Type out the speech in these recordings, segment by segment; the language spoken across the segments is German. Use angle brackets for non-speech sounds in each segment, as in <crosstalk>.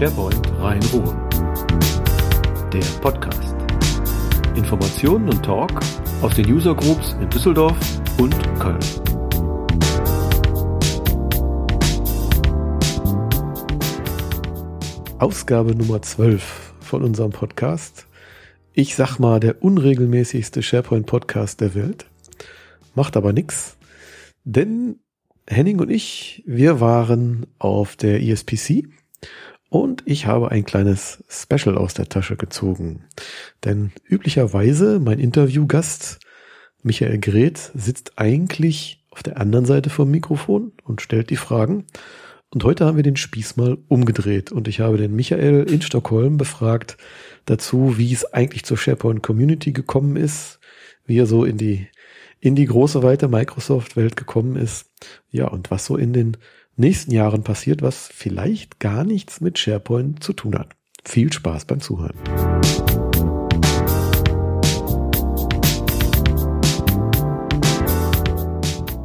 SharePoint Rhein-Ruhr. Der Podcast. Informationen und Talk aus den User Groups in Düsseldorf und Köln. Ausgabe Nummer 12 von unserem Podcast. Ich sag mal, der unregelmäßigste SharePoint-Podcast der Welt. Macht aber nichts, denn Henning und ich, wir waren auf der ESPC und ich habe ein kleines Special aus der Tasche gezogen. Denn üblicherweise mein Interviewgast Michael Greth sitzt eigentlich auf der anderen Seite vom Mikrofon und stellt die Fragen. Und heute haben wir den Spieß mal umgedreht und ich habe den Michael in Stockholm befragt dazu, wie es eigentlich zur SharePoint Community gekommen ist, wie er so in die in die große weite Microsoft-Welt gekommen ist. Ja, und was so in den nächsten Jahren passiert, was vielleicht gar nichts mit SharePoint zu tun hat. Viel Spaß beim Zuhören.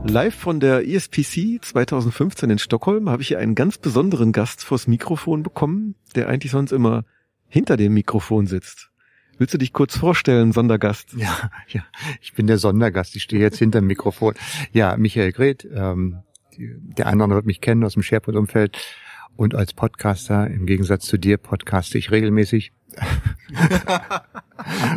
Live von der ESPC 2015 in Stockholm habe ich hier einen ganz besonderen Gast vors Mikrofon bekommen, der eigentlich sonst immer hinter dem Mikrofon sitzt. Willst du dich kurz vorstellen, Sondergast? Ja, ja, ich bin der Sondergast. Ich stehe jetzt hinter dem Mikrofon. Ja, Michael Greth. Ähm, der eine oder andere wird mich kennen aus dem SharePoint-Umfeld. Und als Podcaster, im Gegensatz zu dir, podcaste ich regelmäßig. <laughs>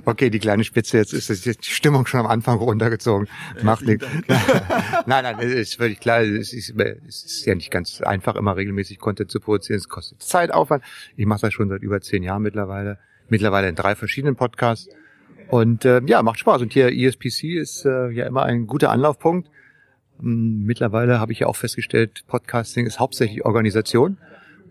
okay, die kleine Spitze, jetzt ist die Stimmung schon am Anfang runtergezogen. Macht nichts. <laughs> nein, nein, es ist völlig klar, es ist, es ist ja nicht ganz einfach, immer regelmäßig Content zu produzieren. Es kostet Zeit, Aufwand. Ich mache das schon seit über zehn Jahren mittlerweile mittlerweile in drei verschiedenen Podcasts. Und äh, ja, macht Spaß. Und hier ESPC ist äh, ja immer ein guter Anlaufpunkt. Hm, mittlerweile habe ich ja auch festgestellt, Podcasting ist hauptsächlich Organisation.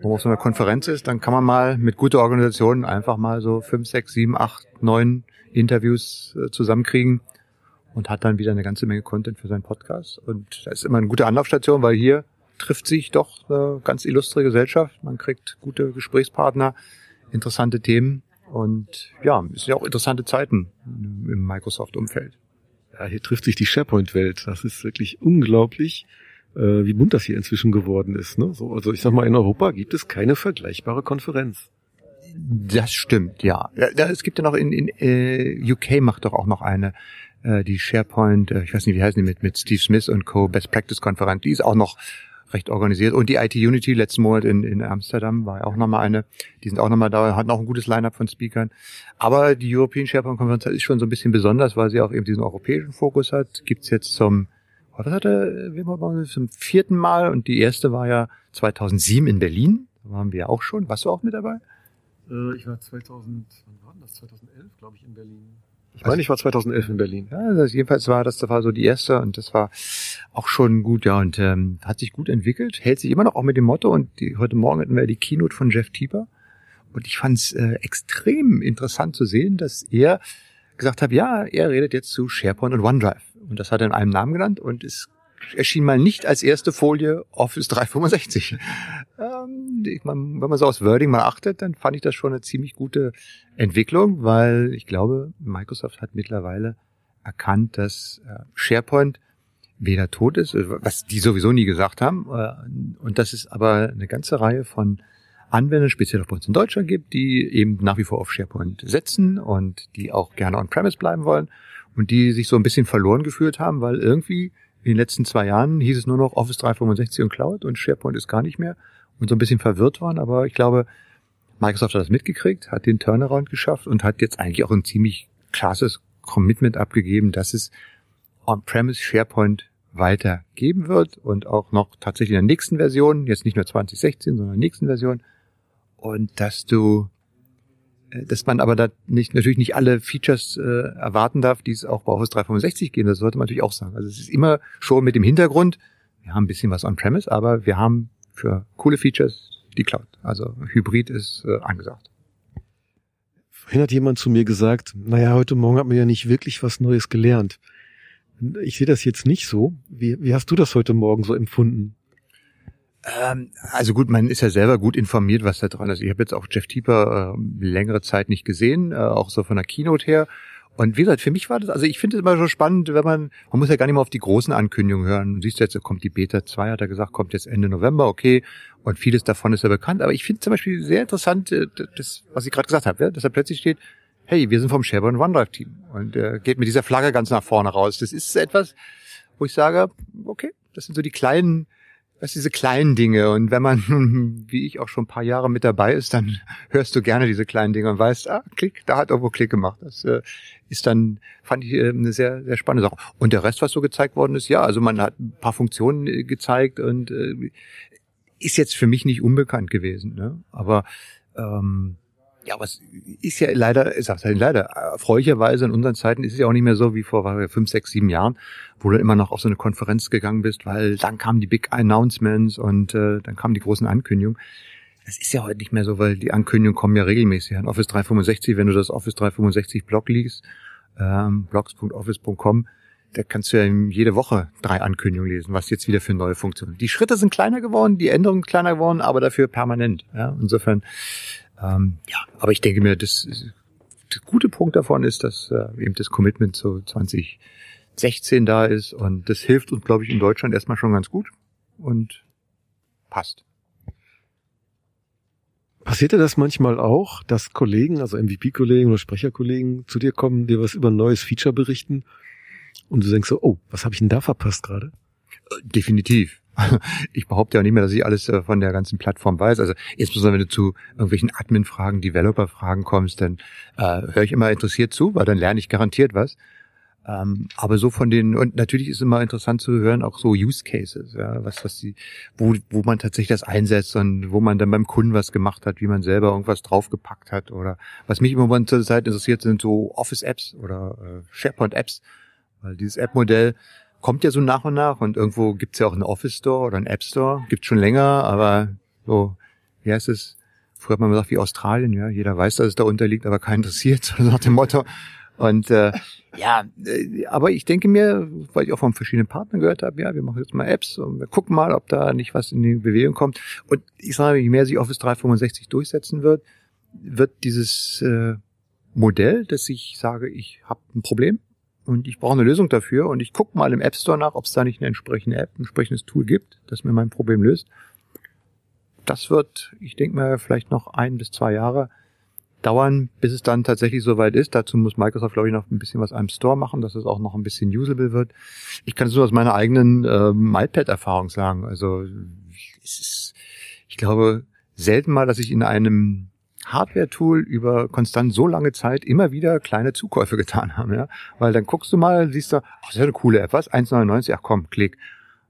Wo man auf so einer Konferenz ist, dann kann man mal mit guter Organisation einfach mal so fünf, sechs, sieben, acht, neun Interviews äh, zusammenkriegen und hat dann wieder eine ganze Menge Content für seinen Podcast. Und das ist immer eine gute Anlaufstation, weil hier trifft sich doch eine ganz illustre Gesellschaft. Man kriegt gute Gesprächspartner, interessante Themen und ja, es sind ja auch interessante Zeiten im Microsoft-Umfeld. Ja, hier trifft sich die SharePoint-Welt. Das ist wirklich unglaublich, äh, wie bunt das hier inzwischen geworden ist. Ne? So, also ich sag mal, in Europa gibt es keine vergleichbare Konferenz. Das stimmt, ja. es gibt ja noch in, in äh, UK macht doch auch noch eine, äh, die SharePoint, äh, ich weiß nicht, wie heißen die mit, mit Steve Smith und Co. Best Practice Konferenz. Die ist auch noch recht organisiert. Und die IT Unity letzten Monat in, in Amsterdam war ja auch nochmal eine. Die sind auch nochmal da, hatten auch ein gutes Line-up von Speakern. Aber die European SharePoint Konferenz ist schon so ein bisschen besonders, weil sie auch eben diesen europäischen Fokus hat. Gibt's jetzt zum, was hat er, zum vierten Mal und die erste war ja 2007 in Berlin. Da waren wir ja auch schon. Warst du auch mit dabei? Äh, ich war 2000, wann war das? 2011, glaube ich, in Berlin. Ich meine, ich war 2011 in Berlin. Ja, das, jedenfalls war das, das war so die erste und das war auch schon gut, ja, und ähm, hat sich gut entwickelt, hält sich immer noch auch mit dem Motto und die, heute Morgen hatten wir die Keynote von Jeff Tieper und ich fand es äh, extrem interessant zu sehen, dass er gesagt hat, ja, er redet jetzt zu SharePoint und OneDrive und das hat er in einem Namen genannt und es erschien mal nicht als erste Folie Office 365. ich mein, wenn man so aus Wording mal achtet, dann fand ich das schon eine ziemlich gute Entwicklung, weil ich glaube, Microsoft hat mittlerweile erkannt, dass äh, SharePoint weder tot ist, äh, was die sowieso nie gesagt haben, äh, und dass es aber eine ganze Reihe von Anwendern, speziell auch bei uns in Deutschland gibt, die eben nach wie vor auf SharePoint setzen und die auch gerne on-premise bleiben wollen und die sich so ein bisschen verloren geführt haben, weil irgendwie in den letzten zwei Jahren hieß es nur noch Office 365 und Cloud und SharePoint ist gar nicht mehr und so ein bisschen verwirrt waren, aber ich glaube, Microsoft hat das mitgekriegt, hat den Turnaround geschafft und hat jetzt eigentlich auch ein ziemlich krasses Commitment abgegeben, dass es On-Premise SharePoint weitergeben wird und auch noch tatsächlich in der nächsten Version, jetzt nicht nur 2016, sondern in der nächsten Version und dass du äh, dass man aber da nicht natürlich nicht alle Features äh, erwarten darf, die es auch bei Office 365 geben. Das sollte man natürlich auch sagen. Also es ist immer schon mit dem Hintergrund, wir haben ein bisschen was on-premise, aber wir haben für coole Features die Cloud. Also Hybrid ist äh, angesagt. Vorhin hat jemand zu mir gesagt, naja, heute Morgen hat man ja nicht wirklich was Neues gelernt. Ich sehe das jetzt nicht so. Wie, wie hast du das heute Morgen so empfunden? Ähm, also gut, man ist ja selber gut informiert, was da dran ist. Ich habe jetzt auch Jeff Tieper äh, längere Zeit nicht gesehen, äh, auch so von der Keynote her. Und wie gesagt, für mich war das, also ich finde es immer so spannend, wenn man, man muss ja gar nicht mehr auf die großen Ankündigungen hören. Du siehst jetzt, kommt die Beta 2, hat er gesagt, kommt jetzt Ende November, okay. Und vieles davon ist ja bekannt. Aber ich finde zum Beispiel sehr interessant, äh, das, was ich gerade gesagt habe, ja, dass da plötzlich steht, hey, wir sind vom SharePoint OneDrive Team. Und äh, geht mit dieser Flagge ganz nach vorne raus. Das ist etwas, wo ich sage, okay, das sind so die kleinen was diese kleinen Dinge. Und wenn man, <laughs> wie ich auch schon ein paar Jahre mit dabei ist, dann <laughs> hörst du gerne diese kleinen Dinge und weißt, ah, Klick, da hat irgendwo Klick gemacht. Das äh, ist dann, fand ich äh, eine sehr, sehr spannende Sache. Und der Rest, was so gezeigt worden ist, ja, also man hat ein paar Funktionen äh, gezeigt und äh, ist jetzt für mich nicht unbekannt gewesen. Ne? Aber ähm, ja, aber es ist ja leider, ich sag's halt leider, erfreulicherweise in unseren Zeiten ist es ja auch nicht mehr so wie vor fünf, sechs, sieben Jahren, wo du immer noch auf so eine Konferenz gegangen bist, weil dann kamen die Big Announcements und äh, dann kamen die großen Ankündigungen. Das ist ja heute nicht mehr so, weil die Ankündigungen kommen ja regelmäßig an Office 365, wenn du das Office 365 Blog liest, ähm, blogs.office.com, da kannst du ja jede Woche drei Ankündigungen lesen, was jetzt wieder für neue Funktionen. Die Schritte sind kleiner geworden, die Änderungen kleiner geworden, aber dafür permanent. Ja? Insofern ähm, ja, aber ich denke mir, das, der gute Punkt davon ist, dass äh, eben das Commitment zu 2016 da ist und das hilft uns, glaube ich, in Deutschland erstmal schon ganz gut und passt. Passierte das manchmal auch, dass Kollegen, also MVP-Kollegen oder Sprecherkollegen zu dir kommen, dir was über ein neues Feature berichten und du denkst so, oh, was habe ich denn da verpasst gerade? Definitiv. <laughs> ich behaupte ja nicht mehr, dass ich alles äh, von der ganzen Plattform weiß. Also insbesondere wenn du zu irgendwelchen Admin-Fragen, Developer-Fragen kommst, dann äh, höre ich immer interessiert zu, weil dann lerne ich garantiert was. Ähm, aber so von den, und natürlich ist immer interessant zu hören, auch so Use Cases, ja, was, was die, wo, wo man tatsächlich das einsetzt und wo man dann beim Kunden was gemacht hat, wie man selber irgendwas draufgepackt hat oder was mich im Moment zur Zeit interessiert, sind so Office-Apps oder äh, SharePoint-Apps, weil dieses App-Modell kommt ja so nach und nach und irgendwo gibt's ja auch einen Office Store oder einen App Store. Gibt schon länger, aber so, wie heißt es? Früher hat man gesagt, wie Australien, ja, jeder weiß, dass es da unterliegt, aber keinen interessiert, <laughs> so nach dem Motto. Und äh, ja, äh, aber ich denke mir, weil ich auch von verschiedenen Partnern gehört habe, ja, wir machen jetzt mal Apps und wir gucken mal, ob da nicht was in die Bewegung kommt. Und ich sage, je mehr sich Office 365 durchsetzen wird, wird dieses äh, Modell, dass ich sage, ich habe ein Problem, und ich brauche eine Lösung dafür und ich gucke mal im App Store nach, ob es da nicht eine entsprechende App, ein entsprechendes Tool gibt, das mir mein Problem löst. Das wird, ich denke mal, vielleicht noch ein bis zwei Jahre dauern, bis es dann tatsächlich soweit ist. Dazu muss Microsoft, glaube ich, noch ein bisschen was am Store machen, dass es auch noch ein bisschen usable wird. Ich kann es nur aus meiner eigenen ähm, iPad-Erfahrung sagen. Also es ist, ich glaube, selten mal, dass ich in einem Hardware-Tool über konstant so lange Zeit immer wieder kleine Zukäufe <laughs> getan haben, ja. Weil dann guckst du mal, siehst du, ach, das ist ja eine coole App, was? 1,99, ach komm, klick.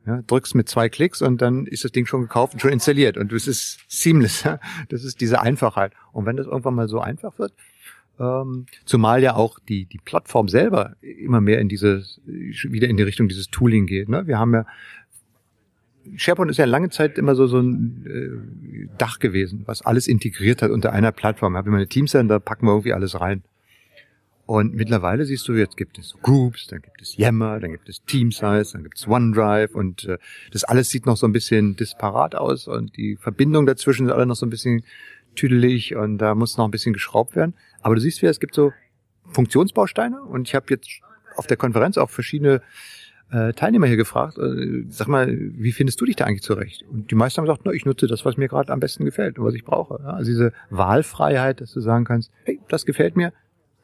Ja, drückst mit zwei Klicks und dann ist das Ding schon gekauft und schon installiert. Und das ist seamless. <laughs> Ja? Das ist diese Einfachheit. Und wenn das irgendwann mal so einfach wird, ähm, zumal ja auch die, die Plattform selber immer mehr in dieses, wieder in die Richtung dieses Tooling geht. Ne? Wir haben ja SharePoint ist ja lange Zeit immer so, so ein äh, Dach gewesen, was alles integriert hat unter einer Plattform. Wir haben immer eine Teamcenter, da packen wir irgendwie alles rein. Und mittlerweile siehst du, jetzt gibt es Groups, dann gibt es Yammer, dann gibt es Teamsize, dann gibt es OneDrive und äh, das alles sieht noch so ein bisschen disparat aus und die Verbindungen dazwischen sind alle noch so ein bisschen tüdelig und da muss noch ein bisschen geschraubt werden. Aber du siehst wieder, es gibt so Funktionsbausteine und ich habe jetzt auf der Konferenz auch verschiedene äh, Teilnehmer hier gefragt, äh, sag mal, wie findest du dich da eigentlich zurecht? Und die meisten haben gesagt, na, ich nutze das, was mir gerade am besten gefällt und was ich brauche. Also diese Wahlfreiheit, dass du sagen kannst, hey, das gefällt mir,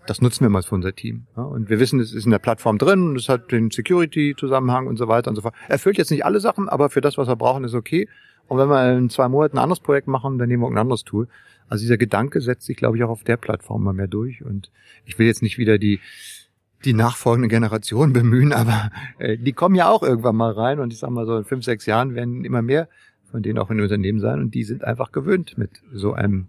das nutzen wir mal für unser Team. Und wir wissen, es ist in der Plattform drin und es hat den Security-Zusammenhang und so weiter und so fort. Erfüllt jetzt nicht alle Sachen, aber für das, was wir brauchen, ist okay. Und wenn wir in zwei Monaten ein anderes Projekt machen, dann nehmen wir ein anderes Tool. Also dieser Gedanke setzt sich, glaube ich, auch auf der Plattform mal mehr durch. Und ich will jetzt nicht wieder die die nachfolgende Generation bemühen, aber äh, die kommen ja auch irgendwann mal rein und ich sag mal so in fünf, sechs Jahren werden immer mehr von denen auch in Unternehmen sein und die sind einfach gewöhnt mit so einem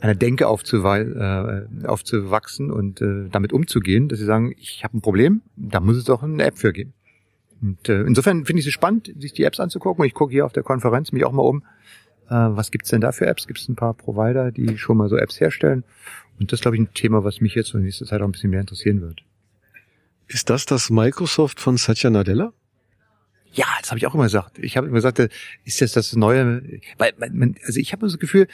einer Denke aufzuwe äh, aufzuwachsen und äh, damit umzugehen, dass sie sagen, ich habe ein Problem, da muss es doch eine App für geben. Und äh, insofern finde ich es spannend, sich die Apps anzugucken. Ich gucke hier auf der Konferenz mich auch mal um, äh, was gibt's denn da für Apps? Gibt es ein paar Provider, die schon mal so Apps herstellen? Und das glaube ich ein Thema, was mich jetzt in nächster Zeit auch ein bisschen mehr interessieren wird. Ist das das Microsoft von Satya Nadella? Ja, das habe ich auch immer gesagt. Ich habe immer gesagt, ist jetzt das neue, weil man, also ich habe das Gefühl,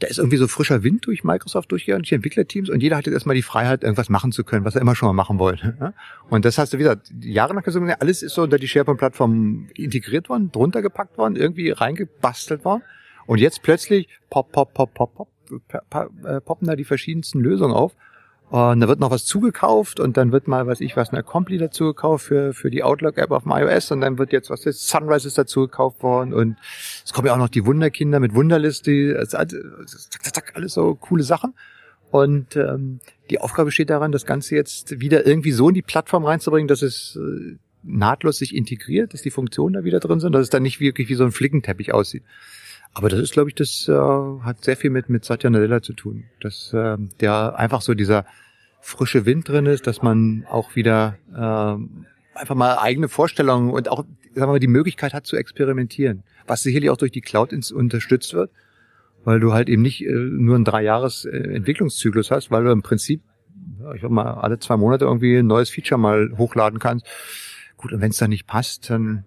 da ist irgendwie so frischer Wind durch Microsoft durchgegangen, die Entwicklerteams und jeder hatte erstmal die Freiheit, irgendwas machen zu können, was er immer schon mal machen wollte. Und das hast du wieder jahrelang gesagt, alles ist so unter die SharePoint-Plattform integriert worden, drunter gepackt worden, irgendwie reingebastelt worden. Und jetzt plötzlich pop, pop, pop, pop, pop, äh, poppen da die verschiedensten Lösungen auf. Und da wird noch was zugekauft und dann wird mal, was ich was, eine Compli dazu gekauft für, für die Outlook-App auf dem iOS und dann wird jetzt, was ist, Sunrise ist dazu gekauft worden und es kommen ja auch noch die Wunderkinder mit Wunderliste, zack, zack, zack, alles so coole Sachen. Und ähm, die Aufgabe besteht daran, das Ganze jetzt wieder irgendwie so in die Plattform reinzubringen, dass es äh, nahtlos sich integriert, dass die Funktionen da wieder drin sind, dass es dann nicht wirklich wie so ein Flickenteppich aussieht. Aber das ist, glaube ich, das äh, hat sehr viel mit, mit Satya Nadella zu tun. Dass äh, der einfach so dieser frische Wind drin ist, dass man auch wieder äh, einfach mal eigene Vorstellungen und auch sagen wir mal, die Möglichkeit hat zu experimentieren. Was sicherlich auch durch die Cloud ins, unterstützt wird, weil du halt eben nicht äh, nur einen Dreijahres äh, Entwicklungszyklus hast, weil du im Prinzip, ich sag mal, alle zwei Monate irgendwie ein neues Feature mal hochladen kannst. Gut, und wenn es dann nicht passt, dann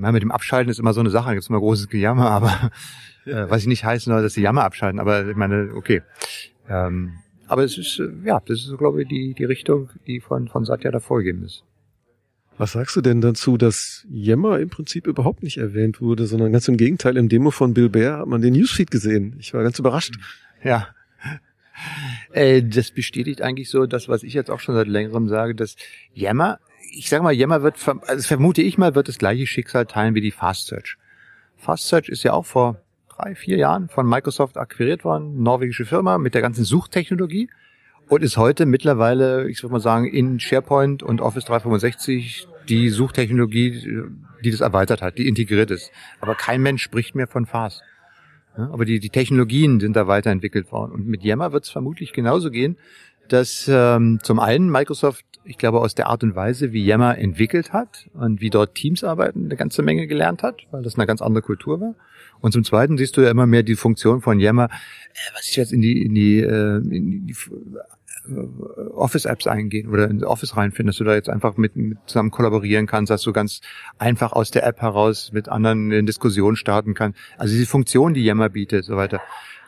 ja, mit dem Abschalten ist immer so eine Sache, da gibt immer großes Gejammer, aber <laughs> äh, was ich nicht heißen soll, dass die Jammer abschalten, aber ich meine, okay. Ähm, aber es ist, äh, ja, das ist, glaube ich, die, die Richtung, die von, von Satya da vorgegeben ist. Was sagst du denn dazu, dass Yammer im Prinzip überhaupt nicht erwähnt wurde, sondern ganz im Gegenteil, im Demo von Bill Bear hat man den Newsfeed gesehen. Ich war ganz überrascht. Ja. Äh, das bestätigt eigentlich so das, was ich jetzt auch schon seit längerem sage, dass Yammer ich sage mal, Yammer wird, also vermute ich mal, wird das gleiche Schicksal teilen wie die Fast Search. Fast Search ist ja auch vor drei, vier Jahren von Microsoft akquiriert worden, norwegische Firma mit der ganzen Suchtechnologie und ist heute mittlerweile, ich würde mal sagen, in SharePoint und Office 365 die Suchtechnologie, die das erweitert hat, die integriert ist. Aber kein Mensch spricht mehr von Fast. Aber die, die Technologien sind da weiterentwickelt worden. Und mit Yammer wird es vermutlich genauso gehen, dass ähm, zum einen Microsoft, ich glaube, aus der Art und Weise, wie Yammer entwickelt hat und wie dort Teams arbeiten, eine ganze Menge gelernt hat, weil das eine ganz andere Kultur war. Und zum Zweiten siehst du ja immer mehr die Funktion von Yammer, äh, was ich jetzt in die, in die, äh, in die äh, Office-Apps eingehen oder in Office reinfinden, dass du da jetzt einfach mit, mit zusammen kollaborieren kannst, dass du ganz einfach aus der App heraus mit anderen in Diskussion starten kannst. Also diese Funktion, die Yammer bietet, so weiter,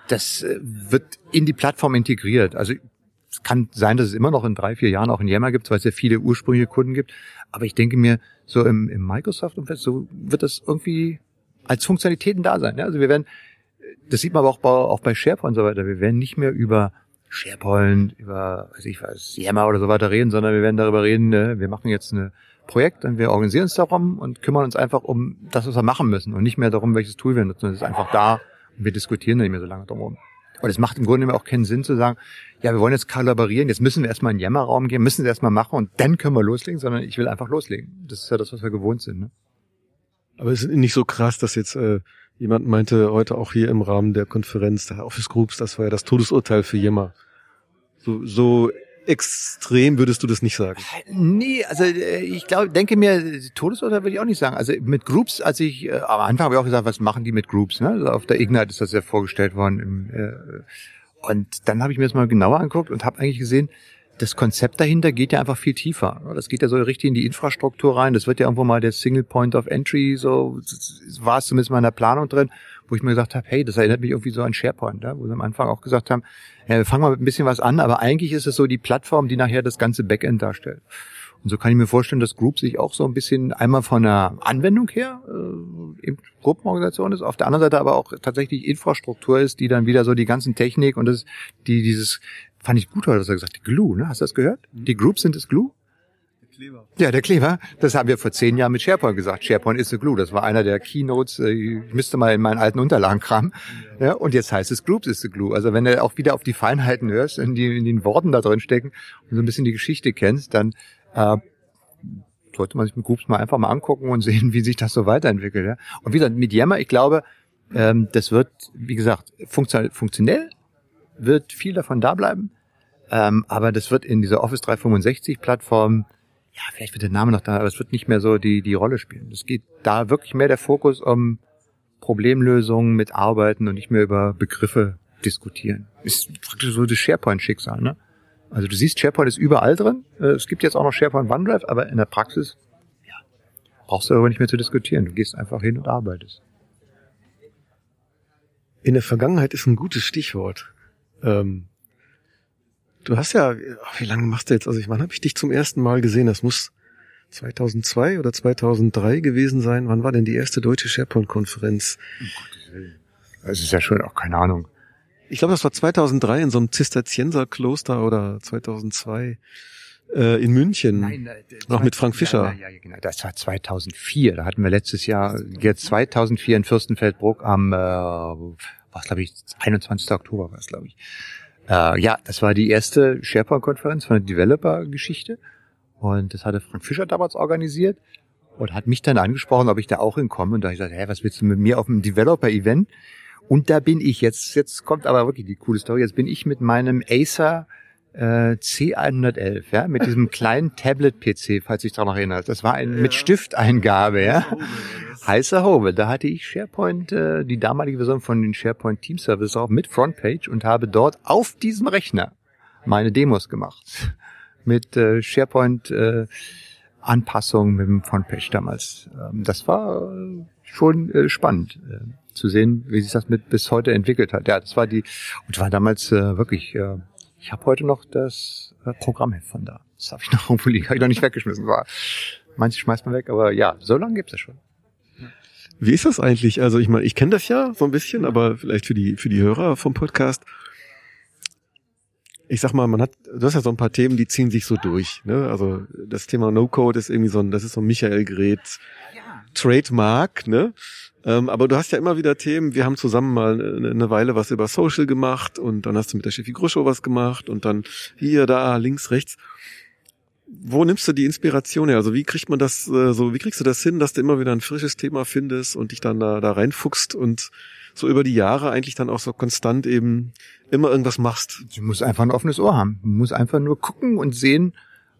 das äh, wird in die Plattform integriert. Also es kann sein, dass es immer noch in drei, vier Jahren auch in Yammer gibt, weil es ja viele ursprüngliche Kunden gibt. Aber ich denke mir, so im, im Microsoft-Umfeld, so wird das irgendwie als Funktionalitäten da sein. Ja? Also wir werden, das sieht man aber auch bei, auch bei SharePoint und so weiter, wir werden nicht mehr über SharePoint, über, weiß ich was, Yammer oder so weiter reden, sondern wir werden darüber reden, ne? wir machen jetzt ein Projekt und wir organisieren uns darum und kümmern uns einfach um das, was wir machen müssen und nicht mehr darum, welches Tool wir nutzen. Das ist einfach da und wir diskutieren nicht mehr so lange drum. Und es macht im Grunde auch keinen Sinn zu sagen, ja, wir wollen jetzt kollaborieren, jetzt müssen wir erstmal in den Jammerraum gehen, müssen es erstmal machen und dann können wir loslegen, sondern ich will einfach loslegen. Das ist ja das, was wir gewohnt sind. Ne? Aber es ist nicht so krass, dass jetzt äh, jemand meinte heute auch hier im Rahmen der Konferenz, der Office Groups, das war ja das Todesurteil für Yammer. So, so extrem würdest du das nicht sagen. Nee, also äh, ich glaube, denke mir, Todesurteil würde ich auch nicht sagen. Also mit Groups, als ich äh, am Anfang habe ich auch gesagt, was machen die mit Groups? Ne? Also auf der Ignite ist das ja vorgestellt worden. Im, äh, und dann habe ich mir das mal genauer angeguckt und habe eigentlich gesehen, das Konzept dahinter geht ja einfach viel tiefer. Das geht ja so richtig in die Infrastruktur rein. Das wird ja irgendwo mal der Single Point of Entry, so war es zumindest mal in der Planung drin, wo ich mir gesagt habe, hey, das erinnert mich irgendwie so an SharePoint, ja? wo sie am Anfang auch gesagt haben, ja, wir fangen mal mit ein bisschen was an, aber eigentlich ist es so die Plattform, die nachher das ganze Backend darstellt. Und so kann ich mir vorstellen, dass Group sich auch so ein bisschen einmal von der Anwendung her äh, eben Gruppenorganisation ist, auf der anderen Seite aber auch tatsächlich Infrastruktur ist, die dann wieder so die ganzen Technik und das, die dieses Fand ich gut, dass er gesagt hat, Glue, ne? Hast du das gehört? Mhm. Die Groups sind das Glue? Kleber. Ja, der Kleber. Das haben wir vor zehn Jahren mit SharePoint gesagt. SharePoint ist the Glue. Das war einer der Keynotes. Äh, ich müsste mal in meinen alten Unterlagen kramen. Ja. und jetzt heißt es Groups is the Glue. Also wenn du auch wieder auf die Feinheiten hörst, in, die, in den Worten da drin stecken und so ein bisschen die Geschichte kennst, dann äh, sollte man sich mit Groups mal einfach mal angucken und sehen, <laughs> wie sich das so weiterentwickelt. Ja? Und wieder mit Yammer, ich glaube, ähm, das wird, wie gesagt, funktionell wird viel davon da bleiben. Ähm, aber das wird in dieser Office 365 Plattform, ja, vielleicht wird der Name noch da, aber es wird nicht mehr so die, die Rolle spielen. Es geht da wirklich mehr der Fokus um Problemlösungen mit Arbeiten und nicht mehr über Begriffe diskutieren. Ist praktisch so das SharePoint-Schicksal, ne? Also du siehst, SharePoint ist überall drin. Äh, es gibt jetzt auch noch SharePoint OneDrive, aber in der Praxis, ja, brauchst du darüber nicht mehr zu diskutieren. Du gehst einfach hin und arbeitest. In der Vergangenheit ist ein gutes Stichwort. Ähm, du hast ja, wie lange machst du jetzt? Also ich wann habe ich dich zum ersten Mal gesehen? Das muss 2002 oder 2003 gewesen sein. Wann war denn die erste deutsche SharePoint-Konferenz? Willen. Das ist ja schon auch keine Ahnung. Ich glaube, das war 2003 in so einem Zisterzienserkloster oder 2002 äh, in München. Nein, äh, noch mit Frank Fischer. Ja, ja, genau. Das war 2004. Da hatten wir letztes Jahr, jetzt 2004 in Fürstenfeldbruck am, äh, was glaube ich, 21. Oktober war es, glaube ich. Äh, ja, das war die erste SharePoint-Konferenz von der Developer-Geschichte. Und das hatte Frank Fischer damals organisiert und hat mich dann angesprochen, ob ich da auch hinkomme. Und da habe ich gesagt, hä, was willst du mit mir auf dem Developer-Event? Und da bin ich jetzt, jetzt kommt aber wirklich die coole Story, jetzt bin ich mit meinem Acer äh, C111, ja, mit diesem <laughs> kleinen Tablet-PC, falls ich daran noch erinnert. Das war ein ja. mit Stifteingabe, ja. Heißer Hobel. Da hatte ich SharePoint, äh, die damalige Version von den SharePoint Team Service auch mit Frontpage und habe dort auf diesem Rechner meine Demos gemacht. mit äh, SharePoint äh, Anpassungen mit dem Frontpage damals. Ähm, das war äh, schon äh, spannend äh, zu sehen, wie sich das mit bis heute entwickelt hat. Ja, das war die und war damals äh, wirklich. Äh, ich habe heute noch das äh, Programmheft von da. Das habe ich <laughs> noch irgendwo liegen, habe ich noch nicht weggeschmissen. War manche schmeißt man weg, aber ja, so lange gibt's das schon. Wie ist das eigentlich? Also ich meine, ich kenne das ja so ein bisschen, aber vielleicht für die für die Hörer vom Podcast ich sag mal, man hat, du hast ja so ein paar Themen, die ziehen sich so durch. Ne? Also das Thema No-Code ist irgendwie so ein, das ist so ein Michael-Gerät Trademark, ne? Ähm, aber du hast ja immer wieder Themen, wir haben zusammen mal eine, eine Weile was über Social gemacht und dann hast du mit der Steffi Gruschow was gemacht und dann hier, da, links, rechts. Wo nimmst du die Inspiration her? Also wie kriegt man das äh, so, wie kriegst du das hin, dass du immer wieder ein frisches Thema findest und dich dann da, da reinfuchst und so über die Jahre eigentlich dann auch so konstant eben immer irgendwas machst. Du musst einfach ein offenes Ohr haben. Man muss einfach nur gucken und sehen,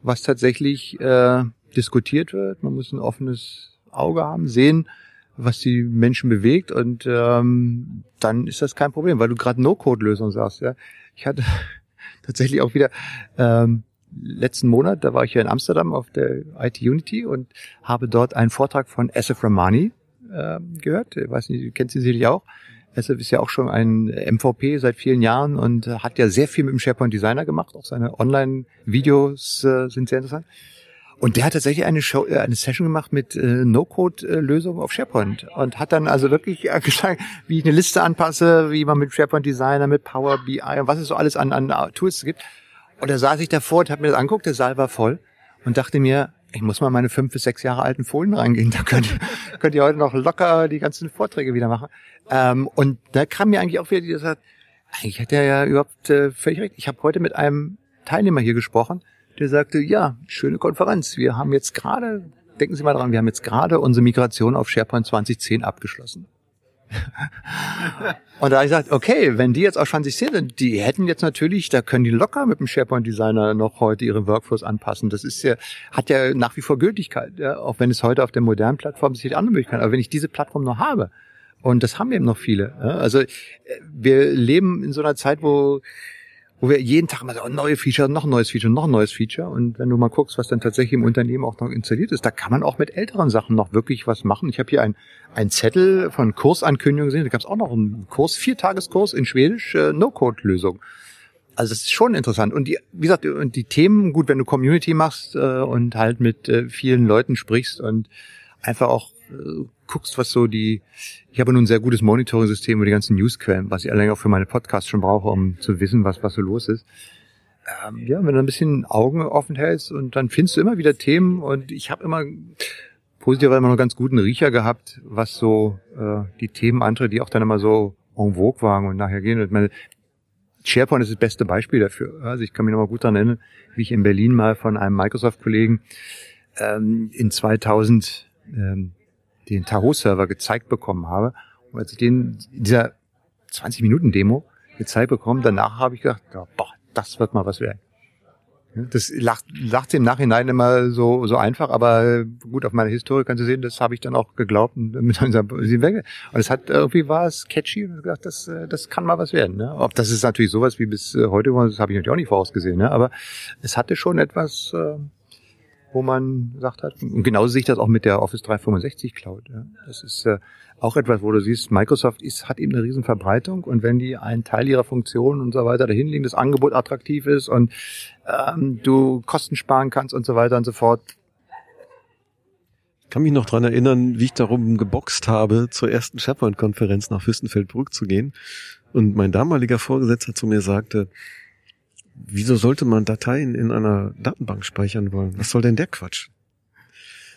was tatsächlich äh, diskutiert wird. Man muss ein offenes Auge haben, sehen, was die Menschen bewegt und ähm, dann ist das kein Problem, weil du gerade No-Code-Lösung sagst. Ja, ich hatte <laughs> tatsächlich auch wieder ähm, letzten Monat, da war ich ja in Amsterdam auf der IT Unity und habe dort einen Vortrag von Asif Ramani äh, gehört. Ich weiß nicht, du kennst ihn sicherlich auch. SF ist ja auch schon ein MVP seit vielen Jahren und hat ja sehr viel mit dem SharePoint Designer gemacht. Auch seine Online-Videos äh, sind sehr interessant. Und der hat tatsächlich eine, Show, äh, eine Session gemacht mit äh, No-Code-Lösungen auf SharePoint und hat dann also wirklich äh, <laughs> gesagt, wie ich eine Liste anpasse, wie man mit SharePoint Designer, mit Power BI und was es so alles an, an Tools gibt. Und da saß ich davor und habe mir das anguckt, der Saal war voll und dachte mir, ich muss mal meine fünf bis sechs Jahre alten Folien reingehen. <laughs> Da könnt, könnt ihr heute noch locker die ganzen Vorträge wieder machen. Ähm, und da kam mir eigentlich auch wieder die gesagt, eigentlich hat er ja überhaupt äh, völlig recht. Ich habe heute mit einem Teilnehmer hier gesprochen, der sagte, ja, schöne Konferenz. Wir haben jetzt gerade, denken Sie mal dran, wir haben jetzt gerade unsere Migration auf SharePoint 2010 abgeschlossen. <laughs> und da habe ich gesagt, okay, wenn die jetzt auf 2010 sind, die hätten jetzt natürlich, da können die locker mit dem SharePoint Designer noch heute ihre Workflows anpassen. Das ist ja, hat ja nach wie vor Gültigkeit, ja, auch wenn es heute auf der modernen Plattform sich andere Möglichkeiten. Aber wenn ich diese Plattform noch habe, und das haben eben noch viele. Ja, also äh, wir leben in so einer Zeit, wo wo wir jeden Tag mal so ein neues Feature, noch ein neues Feature, noch ein neues Feature. Und wenn du mal guckst, was dann tatsächlich im Unternehmen auch noch installiert ist, da kann man auch mit älteren Sachen noch wirklich was machen. Ich habe hier ein, ein Zettel von Kursankündigungen gesehen, da gab es auch noch einen Kurs, Viertageskurs in Schwedisch, äh, No-Code-Lösung. Also das ist schon interessant. Und die, wie gesagt, und die Themen, gut, wenn du Community machst äh, und halt mit äh, vielen Leuten sprichst und einfach auch äh, guckst, was so die, ich habe nun ein sehr gutes Monitoring-System über die ganzen Newsquellen, was ich allein auch für meine Podcasts schon brauche, um zu wissen, was, was so los ist. Ähm, ja, wenn du ein bisschen Augen offen hältst und dann findest du immer wieder Themen und ich habe immer positiverweise immer noch ganz guten Riecher gehabt, was so äh, die Themen andere, die auch dann immer so en vogue waren und nachher gehen. Und meine, SharePoint ist das beste Beispiel dafür. Also ich kann mich noch mal gut daran erinnern, wie ich in Berlin mal von einem Microsoft-Kollegen ähm, in 2000 ähm, den Tahoe-Server gezeigt bekommen habe. Und als ich den dieser 20 Minuten Demo gezeigt bekommen, danach habe ich gedacht, ja, boah, das wird mal was werden. Das lacht, lacht im Nachhinein immer so, so einfach, aber gut, auf meiner Historie kannst du sehen, das habe ich dann auch geglaubt und mit unserem Und es hat irgendwie war es catchy und gedacht, das, das kann mal was werden. Ne? Ob das ist natürlich sowas wie bis heute, das habe ich natürlich auch nicht vorausgesehen, ne? aber es hatte schon etwas, äh, wo man gesagt hat, und genauso sehe ich das auch mit der Office 365 Cloud. Ja. Das ist äh, auch etwas, wo du siehst, Microsoft ist, hat eben eine riesen Verbreitung und wenn die einen Teil ihrer Funktionen und so weiter dahinlegen, das Angebot attraktiv ist und ähm, du Kosten sparen kannst und so weiter und so fort. Ich kann mich noch dran erinnern, wie ich darum geboxt habe, zur ersten SharePoint-Konferenz nach Fürstenfeldbruck zu gehen. Und mein damaliger Vorgesetzter zu mir sagte, wieso sollte man Dateien in einer Datenbank speichern wollen? Was soll denn der Quatsch?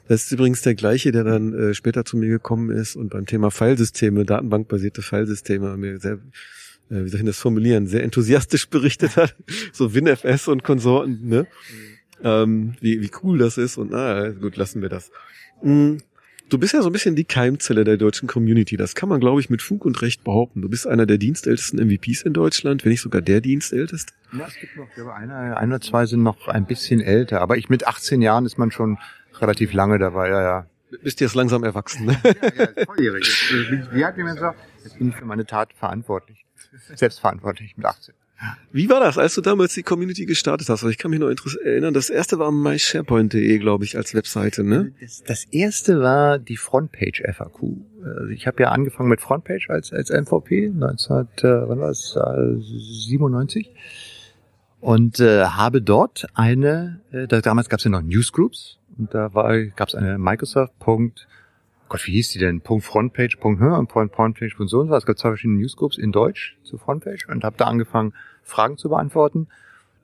Das ist übrigens der gleiche, der dann äh, später zu mir gekommen ist und beim Thema Filesysteme, datenbankbasierte Filesysteme, mir sehr, äh, wie soll ich das formulieren, sehr enthusiastisch <laughs> berichtet hat. so WinFS und Konsorten, ne? Mhm. Ähm, wie, wie cool das ist und na, gut, lassen wir das. Mhm. Du bist ja so ein bisschen die Keimzelle der deutschen Community. Das kann man, glaube ich, mit Fug und Recht behaupten. Du bist einer der dienstältesten MVPs in Deutschland, wenn nicht sogar der dienstälteste. Ja, es gibt noch, ich glaube, einer, ein oder zwei sind noch ein bisschen älter. Aber ich mit 18 Jahren ist man schon relativ lange dabei, ja, ja. Bist jetzt langsam erwachsen, ne? Ja, ja, volljährig. Wie hat mir gesagt, jetzt bin ich für meine Tat verantwortlich. Selbstverantwortlich mit 18. Wie war das, als du damals die Community gestartet hast? Ich kann mich noch erinnern, das erste war mysharepoint.de, glaube ich, als Webseite, ne? Das, das, erste war die Frontpage FAQ. Also ich habe ja angefangen mit Frontpage als, als MVP, 19, äh, äh, 97 und äh, habe dort eine, äh, da, damals gab es ja noch Newsgroups und da gab es eine Microsoft. Gott, wie hieß die denn? Punkt Frontpage, Punkt Hör und Point Frontpage und so und so. Es gab zwei verschiedene Newsgroups in Deutsch zu Frontpage und habe da angefangen, Fragen zu beantworten.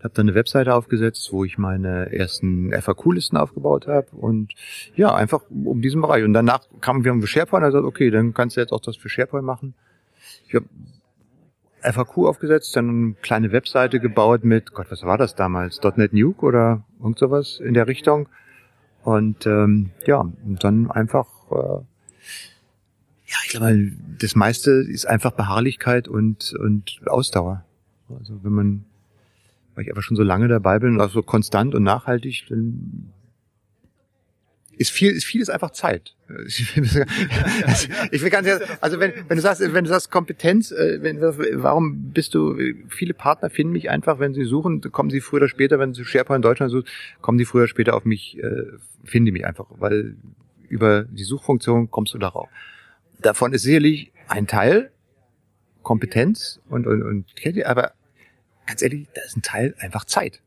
Habe dann eine Webseite aufgesetzt, wo ich meine ersten FAQ-Listen aufgebaut habe und ja, einfach um diesen Bereich. Und danach kamen wir um SharePoint gesagt, okay, dann kannst du jetzt auch das für SharePoint machen. Ich habe FAQ aufgesetzt, dann eine kleine Webseite gebaut mit, Gott, was war das damals? .NET Nuke oder irgend sowas in der Richtung. Und ähm, ja, und dann einfach, äh, ja, ich glaube, das meiste ist einfach Beharrlichkeit und, und Ausdauer. Also wenn man, weil ich einfach schon so lange dabei bin auch so konstant und nachhaltig, dann ist viel, ist vieles einfach Zeit. <laughs> Ich will ganz also wenn, wenn du sagst, wenn du sagst Kompetenz, äh, wenn, warum bist du, viele Partner finden mich einfach, wenn sie suchen, kommen sie früher oder später, wenn sie SharePoint in Deutschland suchen, kommen die früher oder später auf mich, äh, finden mich einfach, weil über die Suchfunktion kommst du darauf. Davon ist sicherlich ein Teil Kompetenz und, und, und aber ganz ehrlich, da ist ein Teil einfach Zeit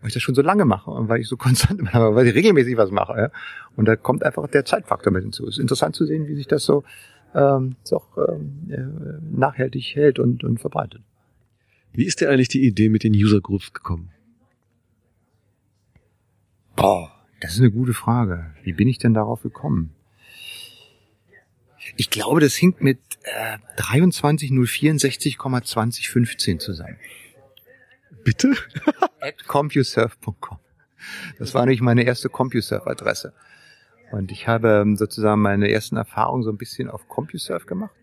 weil ich das schon so lange mache und weil ich so <laughs> konstant bin, weil ich regelmäßig was mache. Ja? Und da kommt einfach der Zeitfaktor mit hinzu. Es ist interessant zu sehen, wie sich das so ähm, doch ähm, äh, nachhaltig hält und, und verbreitet. Wie ist dir eigentlich die Idee mit den User Groups gekommen? Boah, das ist eine gute Frage. Wie bin ich denn darauf gekommen? Ich glaube, das hinkt mit äh, 23.064,2015 zusammen. Bitte? <laughs> At CompuServe.com. Das war nämlich meine erste CompuServe-Adresse. Und ich habe ähm, sozusagen meine ersten Erfahrungen so ein bisschen auf CompuServe gemacht.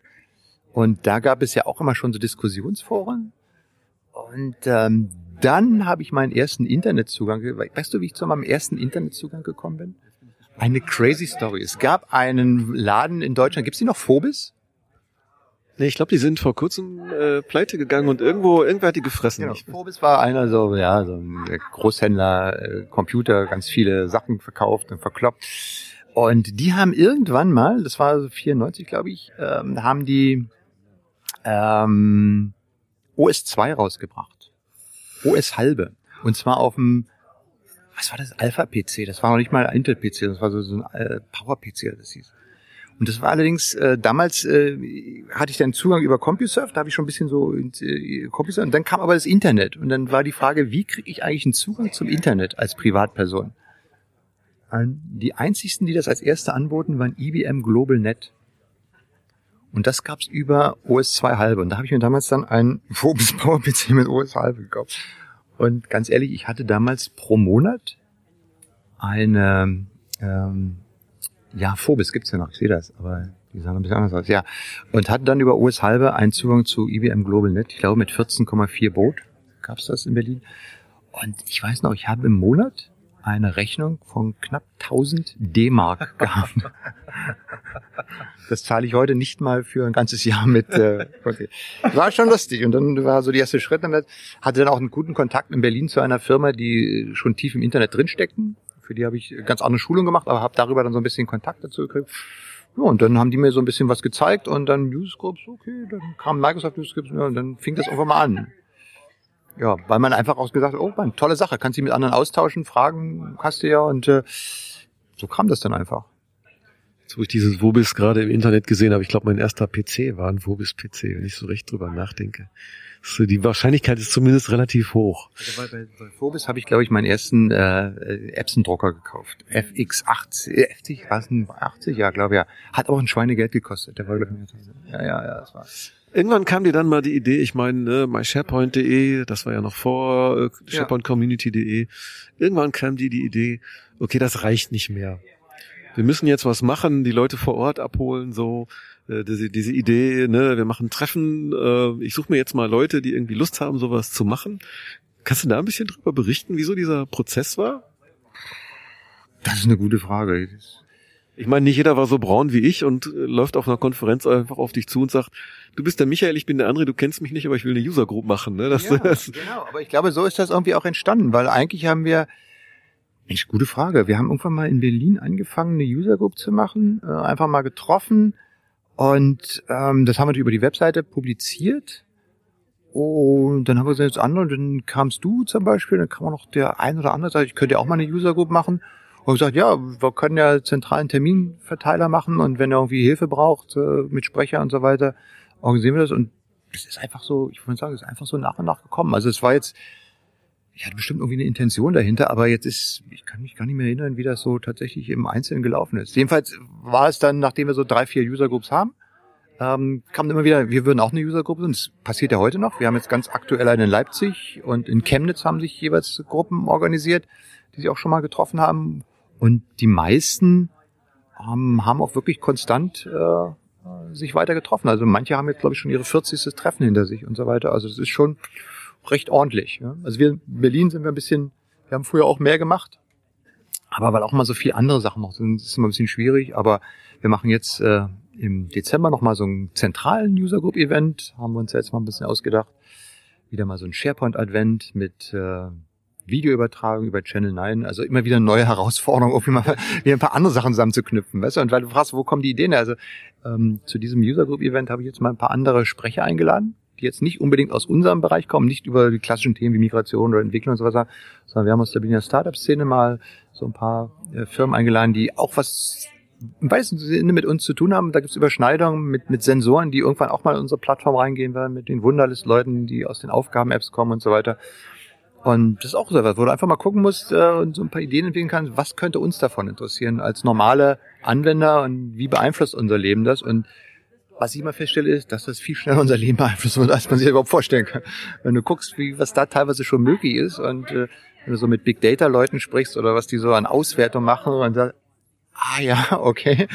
Und da gab es ja auch immer schon so Diskussionsforen. Und ähm, dann habe ich meinen ersten Internetzugang. Weißt du, wie ich zu meinem ersten Internetzugang gekommen bin? Eine crazy Story. Es gab einen Laden in Deutschland. Gibt es die noch? Phobis? Nee, ich glaube, die sind vor kurzem äh, pleite gegangen und irgendwo, irgendwer hat die gefressen. Genau, Phobis war einer so, ja, so ein Großhändler, äh, Computer, ganz viele Sachen verkauft und verkloppt. Und die haben irgendwann mal, das war so 94, glaube ich, ähm, haben die ähm, OS 2 rausgebracht. OS halbe. Und zwar auf dem, was war das, Alpha-PC? Das war noch nicht mal Intel-PC, das war so, ein äh, Power-PC, das hieß. Und das war allerdings, äh, damals äh, hatte ich dann Zugang über CompuServe, da habe ich schon ein bisschen so äh, CompuServe. Und dann kam aber das Internet. Und dann war die Frage, wie kriege ich eigentlich einen Zugang zum Internet als Privatperson? Die einzigsten, die das als erste anboten, waren IBM Global Net. Und das gab's über OS 2 halbe. Und da habe ich mir damals dann einen Phobos <laughs> Power PC mit OS halbe gekauft. Und ganz ehrlich, ich hatte damals pro Monat eine ähm, ja, Phobis gibt's ja noch, ich sehe das, aber die sagen ein bisschen anders aus. Ja, und hatten dann über US halbe einen Zugang zu IBM Global Net, ich glaube mit 14,4 Boot gab's das in Berlin. Und ich weiß noch, ich habe im Monat eine Rechnung von knapp 1000 D-Mark <laughs> gehabt. Das zahle ich heute nicht mal für ein ganzes Jahr mit. Äh. War schon lustig. Und dann war so die erste Schritt damit. Hatte dann auch einen guten Kontakt in Berlin zu einer Firma, die schon tief im Internet drinsteckten Für die habe ich ganz andere Schulung gemacht, aber habe darüber dann so ein bisschen Kontakt dazu gekriegt. Ja, und dann haben die mir so ein bisschen was gezeigt und dann Newsgroups, okay, dann kam Microsoft Newsgroups ja, und dann fing das irgendwann mal an. Ja, weil man einfach auch gesagt hat, oh man, tolle Sache, kannst dich mit anderen austauschen, Fragen hast du ja und äh, so kam das dann einfach. Wo ich dieses Wobis gerade im Internet gesehen habe, ich glaube, mein erster PC war ein Wobis-PC, wenn ich so recht drüber nachdenke. So, die Wahrscheinlichkeit ist zumindest relativ hoch. Also bei, bei, bei Phobis habe ich, glaube ich, meinen ersten äh, Epson-Drucker gekauft. FX80, 80, was denn, 80, ja, glaube ich, ja. Hat auch ein Schweinegeld gekostet. Der war, glaube ich, ja, ja, ja, das war. Irgendwann kam dir dann mal die Idee, ich meine, ne, mysharepoint.de, das war ja noch vor äh, sharepointcommunity.de. Irgendwann kam dir die Idee, okay, das reicht nicht mehr. Wir müssen jetzt was machen, die Leute vor Ort abholen, so äh, diese, diese Idee, ne, wir machen Treffen, äh, ich suche mir jetzt mal Leute, die irgendwie Lust haben, sowas zu machen. Kannst du da ein bisschen drüber berichten, wieso dieser Prozess war? Das ist eine gute Frage. Ich meine, nicht jeder war so braun wie ich und äh, läuft auf einer Konferenz einfach auf dich zu und sagt, du bist der Michael, ich bin der andere, du kennst mich nicht, aber ich will eine User Group machen. Ne? Das, ja, <laughs> das genau, aber ich glaube, so ist das irgendwie auch entstanden, weil eigentlich haben wir, Mensch, gute Frage, wir haben irgendwann mal in Berlin angefangen, eine User Group zu machen, äh, einfach mal getroffen, und ähm, das haben wir über die Webseite publiziert. Und dann haben wir gesagt, andere, und dann kamst du zum Beispiel, dann kam auch noch der ein oder andere, sagt, ich könnte ja auch mal eine User Group machen. Und gesagt, ja, wir können ja zentralen Terminverteiler machen und wenn er irgendwie Hilfe braucht äh, mit Sprecher und so weiter, organisieren wir das. Und es ist einfach so, ich würde sagen, es ist einfach so nach und nach gekommen. Also es war jetzt ich hatte bestimmt irgendwie eine Intention dahinter, aber jetzt ist, ich kann mich gar nicht mehr erinnern, wie das so tatsächlich im Einzelnen gelaufen ist. Jedenfalls war es dann, nachdem wir so drei, vier User-Groups haben, ähm, kam immer wieder, wir würden auch eine User-Gruppe, und das passiert ja heute noch. Wir haben jetzt ganz aktuell eine in Leipzig und in Chemnitz haben sich jeweils Gruppen organisiert, die sich auch schon mal getroffen haben. Und die meisten ähm, haben auch wirklich konstant äh, sich weiter getroffen. Also manche haben jetzt, glaube ich, schon ihre 40. Treffen hinter sich und so weiter. Also es ist schon, recht ordentlich. Ja. Also wir in Berlin sind wir ein bisschen, wir haben früher auch mehr gemacht, aber weil auch mal so viel andere Sachen noch sind, ist immer ein bisschen schwierig. Aber wir machen jetzt äh, im Dezember nochmal so einen zentralen User Group Event, haben wir uns jetzt mal ein bisschen ausgedacht. Wieder mal so ein SharePoint Advent mit äh, Videoübertragung über Channel 9, also immer wieder neue Herausforderungen, um mal <laughs> wieder ein paar andere Sachen zusammenzuknüpfen, weißt du? Und weil du fragst, wo kommen die Ideen? Also ähm, zu diesem User Group Event habe ich jetzt mal ein paar andere Sprecher eingeladen, die jetzt nicht unbedingt aus unserem Bereich kommen, nicht über die klassischen Themen wie Migration oder Entwicklung und so weiter, sondern wir haben aus der Berliner Startup-Szene mal so ein paar äh, Firmen eingeladen, die auch was im weitesten Sinne mit uns zu tun haben. Da gibt es Überschneidungen mit, mit Sensoren, die irgendwann auch mal in unsere Plattform reingehen werden, mit den Wunderlist-Leuten, die aus den Aufgaben-Apps kommen und so weiter. Und das ist auch so etwas, wo du einfach mal gucken musst äh, und so ein paar Ideen entwickeln kannst, was könnte uns davon interessieren als normale Anwender und wie beeinflusst unser Leben das? Und was ich immer feststelle, ist, dass das viel schneller unser Leben beeinflusst, als man sich überhaupt vorstellen kann. Wenn du guckst, wie was da teilweise schon möglich ist und äh, wenn du so mit Big Data Leuten sprichst oder was die so an Auswertung machen und sagst, ah ja, <laughs> okay,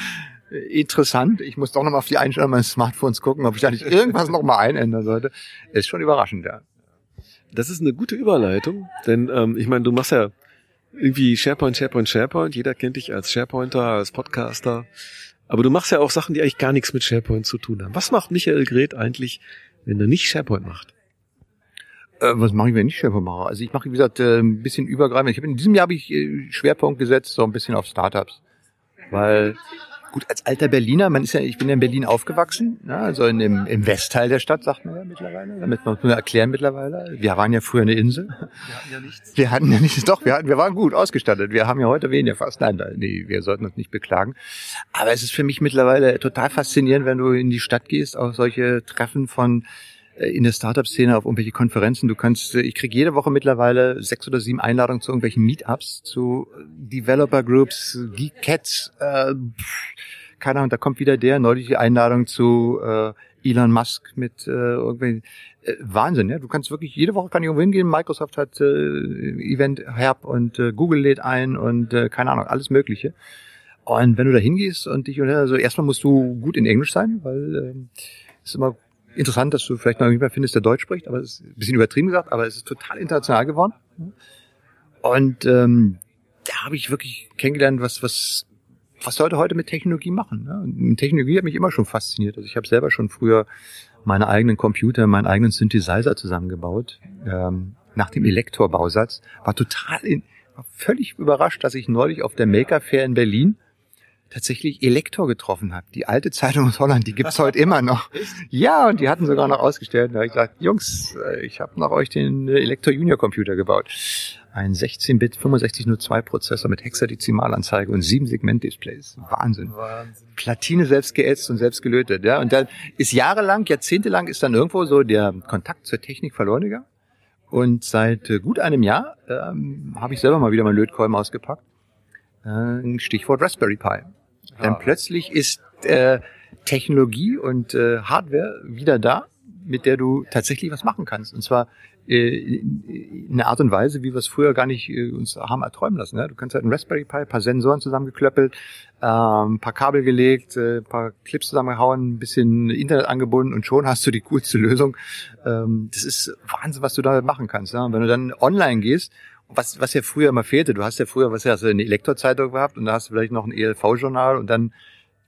interessant, ich muss doch nochmal auf die Einstellung meines Smartphones gucken, ob ich da nicht <laughs> irgendwas nochmal einändern sollte, ist schon überraschend, ja. Das ist eine gute Überleitung, denn ähm, ich meine, du machst ja irgendwie SharePoint, SharePoint, SharePoint. Jeder kennt dich als SharePointer, als Podcaster. Aber du machst ja auch Sachen, die eigentlich gar nichts mit SharePoint zu tun haben. Was macht Michael Gret eigentlich, wenn er nicht SharePoint macht? Äh, was mache ich, wenn ich SharePoint mache? Also ich mache, wie gesagt, äh, ein bisschen übergreifend. Ich hab, in diesem Jahr habe ich äh, Schwerpunkt gesetzt, so ein bisschen auf Startups. Weil Gut, als alter Berliner, man ist ja, ich bin ja in Berlin aufgewachsen, ja, also in dem, im Westteil der Stadt, sagt man ja mittlerweile. Damit man erklären mittlerweile. Wir waren ja früher eine Insel. Wir hatten ja nichts. Wir hatten ja nichts, doch, wir hatten, wir waren gut ausgestattet. Wir haben ja heute weniger fast. Nein, nee, wir sollten uns nicht beklagen. Aber es ist für mich mittlerweile total faszinierend, wenn du in die Stadt gehst, auf solche Treffen von in der Startup-Szene auf irgendwelche Konferenzen. Du kannst, äh, ich kriege jede Woche mittlerweile sechs oder sieben Einladungen zu irgendwelchen Meetups, zu Developer Groups, Geek Cats, äh, keine Ahnung, da kommt wieder der, neulich die Einladung zu äh, Elon Musk mit äh, irgendwelchen äh, Wahnsinn, ja. Du kannst wirklich, jede Woche kann ich irgendwo hingehen, Microsoft hat äh, Event Herb und äh, Google lädt ein und äh, keine Ahnung, alles Mögliche. Und wenn du da hingehst und dich, also erstmal musst du gut in Englisch sein, weil äh, ist immer interessant, dass du vielleicht noch jemanden findest, der Deutsch spricht, aber es ist ein bisschen übertrieben gesagt, aber es ist total international geworden. Und ähm, da habe ich wirklich kennengelernt, was, was, was Leute heute mit Technologie machen. Ne? Technologie hat mich immer schon fasziniert. Also ich habe selber schon früher meine eigenen Computer, meinen eigenen Synthesizer zusammengebaut, ähm, nach dem Elektorbausatz. War total in, war völlig überrascht, dass ich neulich auf der Maker Fair in Berlin tatsächlich Elektor getroffen habe. Die alte Zeitung aus Holland, die gibt's heute immer noch. <laughs> Ja, und die hatten sogar noch ausgestellt. Da habe ich gesagt, Jungs, äh, ich habe nach euch den Elektor Junior Computer gebaut. Ein 16-Bit 6502 Prozessor mit Hexadezimalanzeige und sieben Segment-Displays. Wahnsinn. Wahnsinn. Platine selbst geätzt und selbst gelötet. Ja. Und dann ist jahrelang, jahrzehntelang ist dann irgendwo so der Kontakt zur Technik verloren gegangen. Und seit äh, gut einem Jahr ähm, habe ich selber mal wieder mein Lötkolben ausgepackt. Äh, Stichwort Raspberry Pi. Denn ah. plötzlich ist äh, Technologie und äh, Hardware wieder da, mit der du tatsächlich was machen kannst. Und zwar äh, in einer Art und Weise, wie wir es früher gar nicht äh, uns haben erträumen lassen. Ne? Du kannst halt ein Raspberry Pi, paar Sensoren zusammengeklöppelt, ähm, paar Kabel gelegt, äh, paar Clips zusammengehauen, ein bisschen Internet angebunden und schon hast du die coolste Lösung. Ähm, das ist Wahnsinn, was du da machen kannst. Ne? Und wenn du dann online gehst was, was ja früher immer fehlte. Du hast ja früher, was ja, hast du eine Elektro-Zeitung gehabt und da hast du vielleicht noch ein ELV-Journal und dann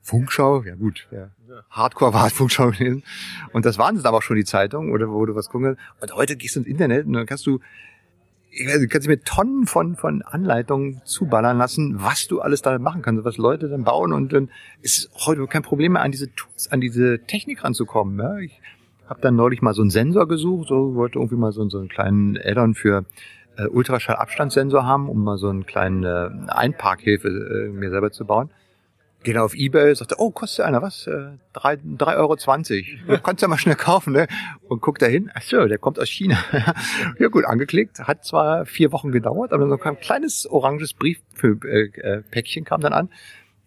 Funkschau, ja gut, ja. Hardcore war <laughs> Funkschau gewesen. Und das waren es aber auch schon die Zeitungen oder wo du was gucken Und heute gehst du ins Internet und dann kannst du, ich weiß, du kannst dir mit Tonnen von, von Anleitungen zuballern lassen, was du alles damit machen kannst, was Leute dann bauen und dann ist heute kein Problem mehr an diese Tools, an diese Technik ranzukommen. Ja. Ich habe dann neulich mal so einen Sensor gesucht, so wollte irgendwie mal so, so einen kleinen Add-on für äh, Ultraschallabstandssensor haben, um mal so einen kleinen äh, Einparkhilfe äh, mir selber zu bauen. Geht auf Ebay, sagt, oh, kostet einer was? Äh, 3,20 Euro. <laughs> Du kannst ja mal schnell kaufen, ne? Und guckt da hin, ach so, der kommt aus China. <laughs> ja gut, angeklickt, hat zwar vier Wochen gedauert, aber so ein kleines oranges Briefpäckchen äh, kam dann an.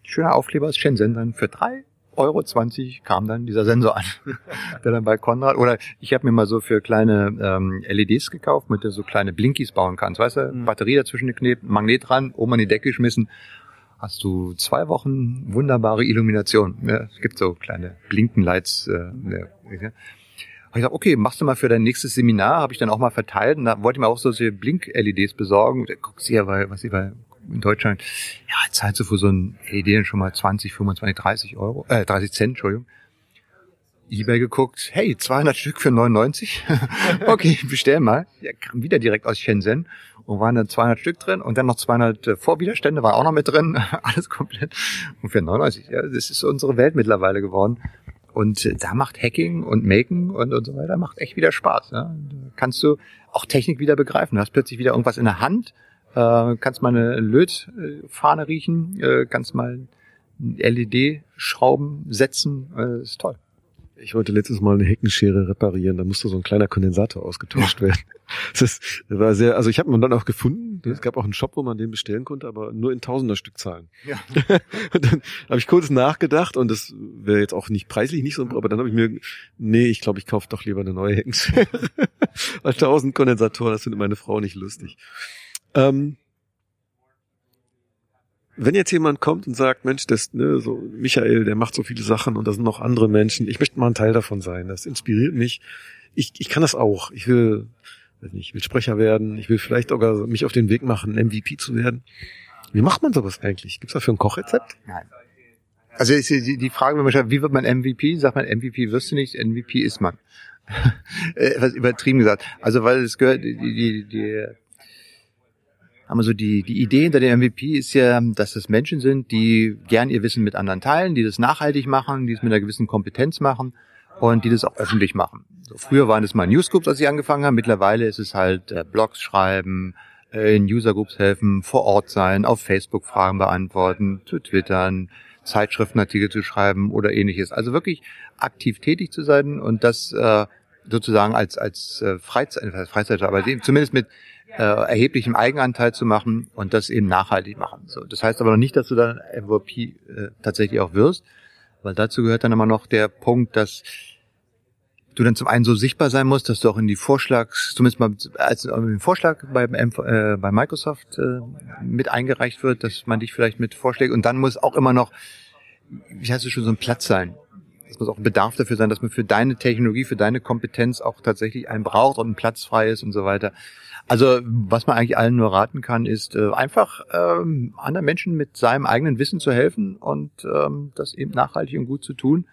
Schöner Aufkleber aus Shenzhen dann für drei Euro 20 kam dann dieser Sensor an, <laughs> der dann bei Konrad, oder ich habe mir mal so für kleine ähm, LEDs gekauft, mit der so kleine Blinkies bauen kannst, weißt du, mhm. Batterie dazwischen geklebt, Magnet dran, oben an die Decke geschmissen, hast du zwei Wochen wunderbare Illumination. Ja, es gibt so kleine Blinkenlights. Äh, ja. Hab ich gesagt, okay, machst du mal für dein nächstes Seminar, habe ich dann auch mal verteilt und da wollte ich mir auch solche Blink-LEDs besorgen. Guckst du ja, weil, was ich bei in Deutschland, ja, zahlst du für so ein LED schon mal 20, 25, 30 Euro, äh, 30 Cent, Entschuldigung. Ebay geguckt, hey, 200 Stück für 99. <laughs> okay, bestell mal. Ja, kam wieder direkt aus Shenzhen und waren dann 200 Stück drin und dann noch 200 äh, Vorwiderstände waren auch noch mit drin. <laughs> Alles komplett. Und für 99, ja, das ist unsere Welt mittlerweile geworden. Und äh, da macht Hacking und Maken und, und so weiter macht echt wieder Spaß. Ja. Da kannst du auch Technik wieder begreifen. Du hast plötzlich wieder irgendwas in der Hand, äh, kannst mal eine Lötfahne riechen, äh, kannst mal LED-Schrauben setzen, äh, ist toll. Ich wollte letztes Mal eine Heckenschere reparieren, da musste so ein kleiner Kondensator ausgetauscht ja. werden. Das, war sehr, also ich habe ihn dann auch gefunden. Es gab auch einen Shop, wo man den bestellen konnte, aber nur in Tausender Stück zahlen. Ja. <laughs> und dann habe ich kurz nachgedacht und das wäre jetzt auch nicht preislich nicht so, aber dann habe ich mir, nee, ich glaube, ich kaufe doch lieber eine neue Heckenschere. <laughs> Weil tausend Kondensatoren, das findet meine Frau nicht lustig. Ähm, wenn jetzt jemand kommt und sagt, Mensch, das, ne, so Michael, der macht so viele Sachen und da sind noch andere Menschen, ich möchte mal ein Teil davon sein, das inspiriert mich. Ich, ich kann das auch. Ich will, weiß nicht, ich will Sprecher werden, ich will vielleicht sogar mich auf den Weg machen, MVP zu werden. Wie macht man sowas eigentlich? Gibt's dafür ein Kochrezept? Nein. Also ist die, Frage, wenn man sagt, wie wird man MVP? Sagt man, MVP wirst du nicht, MVP ist man. <laughs> Etwas übertrieben gesagt. Also weil es gehört, die, die, die haben wir so die, die Idee hinter dem MVP ist ja, dass es Menschen sind, die gern ihr Wissen mit anderen teilen, die das nachhaltig machen, die es mit einer gewissen Kompetenz machen und die das auch öffentlich machen. So, früher waren es mal Newsgroups, als ich angefangen habe. Mittlerweile ist es halt äh, Blogs schreiben, äh, in Usergroups helfen, vor Ort sein, auf Facebook Fragen beantworten, zu twittern, Zeitschriftenartikel zu schreiben oder ähnliches. Also wirklich aktiv tätig zu sein und das äh, sozusagen als als äh, Freizeit, Freizeit, aber zumindest mit äh, erheblichem Eigenanteil zu machen und das eben nachhaltig machen. So, das heißt aber noch nicht, dass du dann MVP äh, tatsächlich auch wirst, weil dazu gehört dann immer noch der Punkt, dass du dann zum einen so sichtbar sein musst, dass du auch in die Vorschlags, zumindest mal als im Vorschlag bei, äh, bei Microsoft äh, mit eingereicht wird, dass man dich vielleicht mit vorschlägt und dann muss auch immer noch, wie heißt es schon, so ein Platz sein. Es muss auch ein Bedarf dafür sein, dass man für deine Technologie, für deine Kompetenz auch tatsächlich einen braucht und ein Platz frei ist und so weiter. Also was man eigentlich allen nur raten kann, ist äh, einfach ähm, anderen Menschen mit seinem eigenen Wissen zu helfen und ähm, das eben nachhaltig und gut zu tun.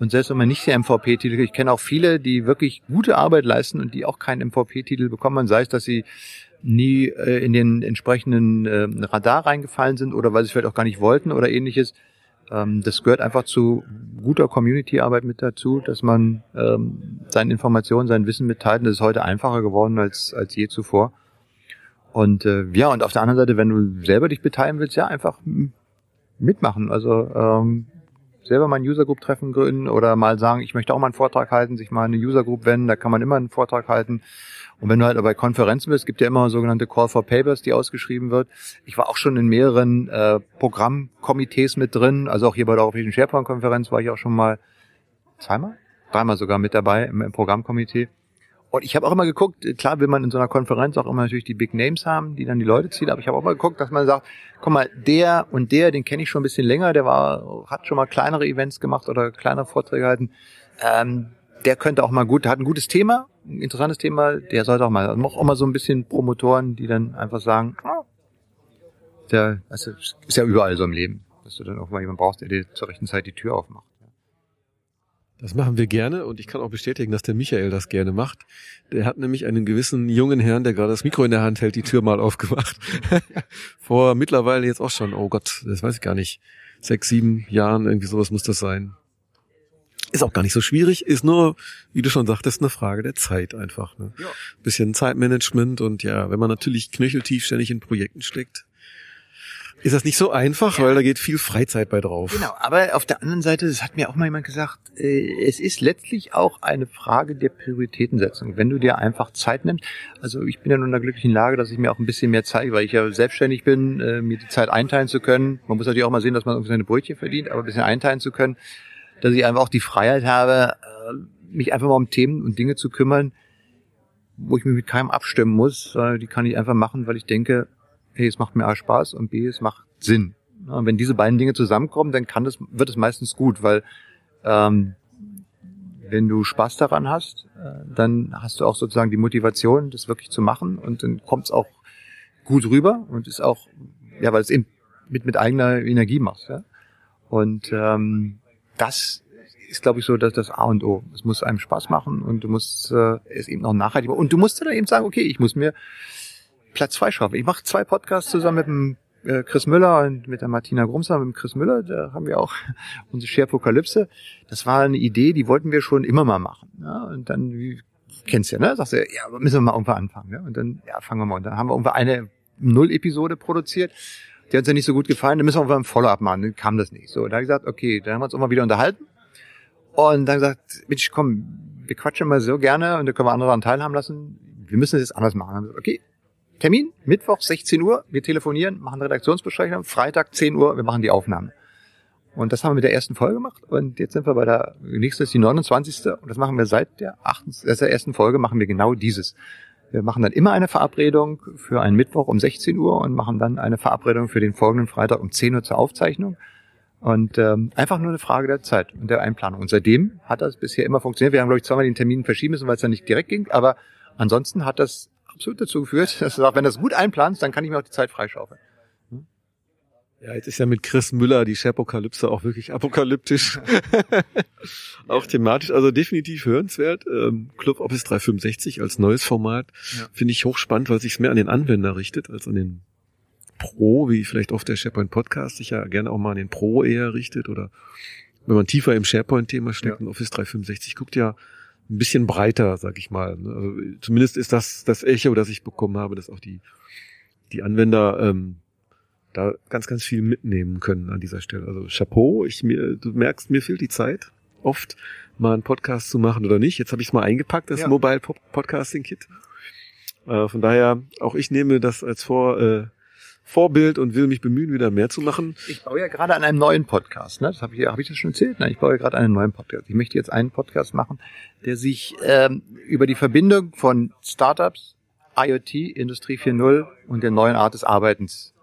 Und selbst wenn man nicht den MVP-Titel, ich kenne auch viele, die wirklich gute Arbeit leisten und die auch keinen MVP-Titel bekommen, sei es, dass sie nie äh, in den entsprechenden äh, Radar reingefallen sind oder weil sie vielleicht auch gar nicht wollten oder ähnliches. Ähm, das gehört einfach zu guter Community-Arbeit mit dazu, dass man ähm, seine Informationen, sein Wissen mitteilt. Und das ist heute einfacher geworden als, als je zuvor. Und äh, ja, und auf der anderen Seite, wenn du selber dich beteiligen willst, ja, einfach mitmachen. Also ähm, selber mal ein User Group Treffen gründen oder mal sagen, ich möchte auch mal einen Vortrag halten, sich mal eine User Group wenden, da kann man immer einen Vortrag halten. Und wenn du halt bei Konferenzen bist, gibt ja immer sogenannte Call for Papers, die ausgeschrieben wird. Ich war auch schon in mehreren äh, Programmkomitees mit drin, also auch hier bei der Europäischen SharePoint-Konferenz war ich auch schon mal zweimal, dreimal sogar mit dabei im, im Programmkomitee. Und ich habe auch immer geguckt, klar will man in so einer Konferenz auch immer natürlich die Big Names haben, die dann die Leute ziehen, aber ich habe auch mal geguckt, dass man sagt, guck mal, der und der, den kenne ich schon ein bisschen länger, der war, hat schon mal kleinere Events gemacht oder kleinere Vorträge gehalten. Ähm, der könnte auch mal gut, der hat ein gutes Thema, ein interessantes Thema, der sollte auch mal, also auch immer so ein bisschen Promotoren, die dann einfach sagen, oh, der, also ist ja überall so im Leben, dass du dann auch mal jemanden brauchst, der dir zur rechten Zeit die Tür aufmacht. Das machen wir gerne und ich kann auch bestätigen, dass der Michael das gerne macht. Der hat nämlich einen gewissen jungen Herrn, der gerade das Mikro in der Hand hält, die Tür mal aufgemacht. <laughs> Vor mittlerweile jetzt auch schon, oh Gott, das weiß ich gar nicht, sechs, sieben Jahren, irgendwie sowas muss das sein. Ist auch gar nicht so schwierig, ist nur, wie du schon sagtest, eine Frage der Zeit einfach. Ne? Ja. Bisschen Zeitmanagement und ja, wenn man natürlich knöcheltief ständig in Projekten steckt, ist das nicht so einfach, ja. weil da geht viel Freizeit bei drauf. Genau, aber auf der anderen Seite, das hat mir auch mal jemand gesagt, äh, es ist letztlich auch eine Frage der Prioritätensetzung. Wenn du dir einfach Zeit nimmst, also ich bin ja nun in der glücklichen Lage, dass ich mir auch ein bisschen mehr zeige, weil ich ja selbstständig bin, äh, mir die Zeit einteilen zu können. Man muss natürlich auch mal sehen, dass man irgendwie seine Brötchen verdient, aber ein bisschen einteilen zu können, dass ich einfach auch die Freiheit habe, äh, mich einfach mal um Themen und Dinge zu kümmern, wo ich mich mit keinem abstimmen muss, die kann ich einfach machen, weil ich denke, hey, es macht mir A Spaß und B, es macht Sinn. Und wenn diese beiden Dinge zusammenkommen, dann kann das, wird es meistens gut, weil ähm, wenn du Spaß daran hast, äh, dann hast du auch sozusagen die Motivation, das wirklich zu machen und dann kommt es auch gut rüber und ist auch, ja, weil es eben mit, mit eigener Energie machst. Ja? Und ähm, das ist, glaube ich, so dass das A und O. Es muss einem Spaß machen und du musst äh, es eben auch nachhaltig machen. Und du musst dann eben sagen, okay, ich muss mir Platz zwei schaffen. Ich mache zwei Podcasts zusammen mit dem äh, Chris Müller und mit der Martina Grumser, mit dem Chris Müller, da haben wir auch <laughs> unsere Sharepokalypse. Das war eine Idee, die wollten wir schon immer mal machen. Ja? Und dann, wie, kennst du ja, ne? Sagst du, ja, müssen wir mal irgendwann anfangen. Ja? Und dann, ja, fangen wir mal. Und dann haben wir irgendwann eine Null-Episode produziert. Die hat uns ja nicht so gut gefallen, dann müssen wir irgendwann ein Follow-up machen. Dann kam das nicht. So, da habe ich gesagt, okay, dann haben wir uns immer wieder unterhalten. Und dann gesagt, Mensch, komm, wir quatschen mal so gerne und da können wir andere daran teilhaben lassen. Wir müssen das jetzt anders machen. Gesagt, okay, Termin, Mittwoch 16 Uhr, wir telefonieren, machen Redaktionsbesprechung, Freitag 10 Uhr, wir machen die Aufnahme. Und das haben wir mit der ersten Folge gemacht und jetzt sind wir bei der nächste ist die 29. und das machen wir seit der, 8, der ersten Folge machen wir genau dieses. Wir machen dann immer eine Verabredung für einen Mittwoch um 16 Uhr und machen dann eine Verabredung für den folgenden Freitag um 10 Uhr zur Aufzeichnung. Und ähm, einfach nur eine Frage der Zeit und der Einplanung. Und seitdem hat das bisher immer funktioniert. Wir haben, glaube ich, zweimal den Termin verschieben müssen, weil es dann nicht direkt ging. Aber ansonsten hat das absolut dazu geführt, dass du sagst, wenn du das gut einplanst, dann kann ich mir auch die Zeit freischaufeln. Ja, jetzt ist ja mit Chris Müller die Shapokalypse auch wirklich apokalyptisch. <laughs> auch thematisch, also definitiv hörenswert. Ähm, Club Office 365 als neues Format ja. finde ich hochspannend, weil sich mehr an den Anwender richtet als an den Pro, wie vielleicht oft der SharePoint Podcast sich ja gerne auch mal an den Pro eher richtet oder wenn man tiefer im SharePoint-Thema steckt ja. und Office 365 guckt ja ein bisschen breiter, sag ich mal. Ne? Also zumindest ist das das Echo, das ich bekommen habe, dass auch die die Anwender ähm, da ganz, ganz viel mitnehmen können an dieser Stelle. Also Chapeau, ich mir, du merkst, mir fehlt die Zeit, oft mal einen Podcast zu machen oder nicht. Jetzt habe ich es mal eingepackt, das ja. Mobile Podcasting Kit. Äh, von daher, auch ich nehme das als Vor, äh, Vorbild und will mich bemühen, wieder mehr zu machen. Ich baue ja gerade an einem neuen Podcast, ne? Das habe ich, hab ich das schon erzählt? Nein, ich baue ja gerade einen neuen Podcast. Ich möchte jetzt einen Podcast machen, der sich ähm, über die Verbindung von Startups, IoT, Industrie 4.0 und der neuen Art des Arbeitens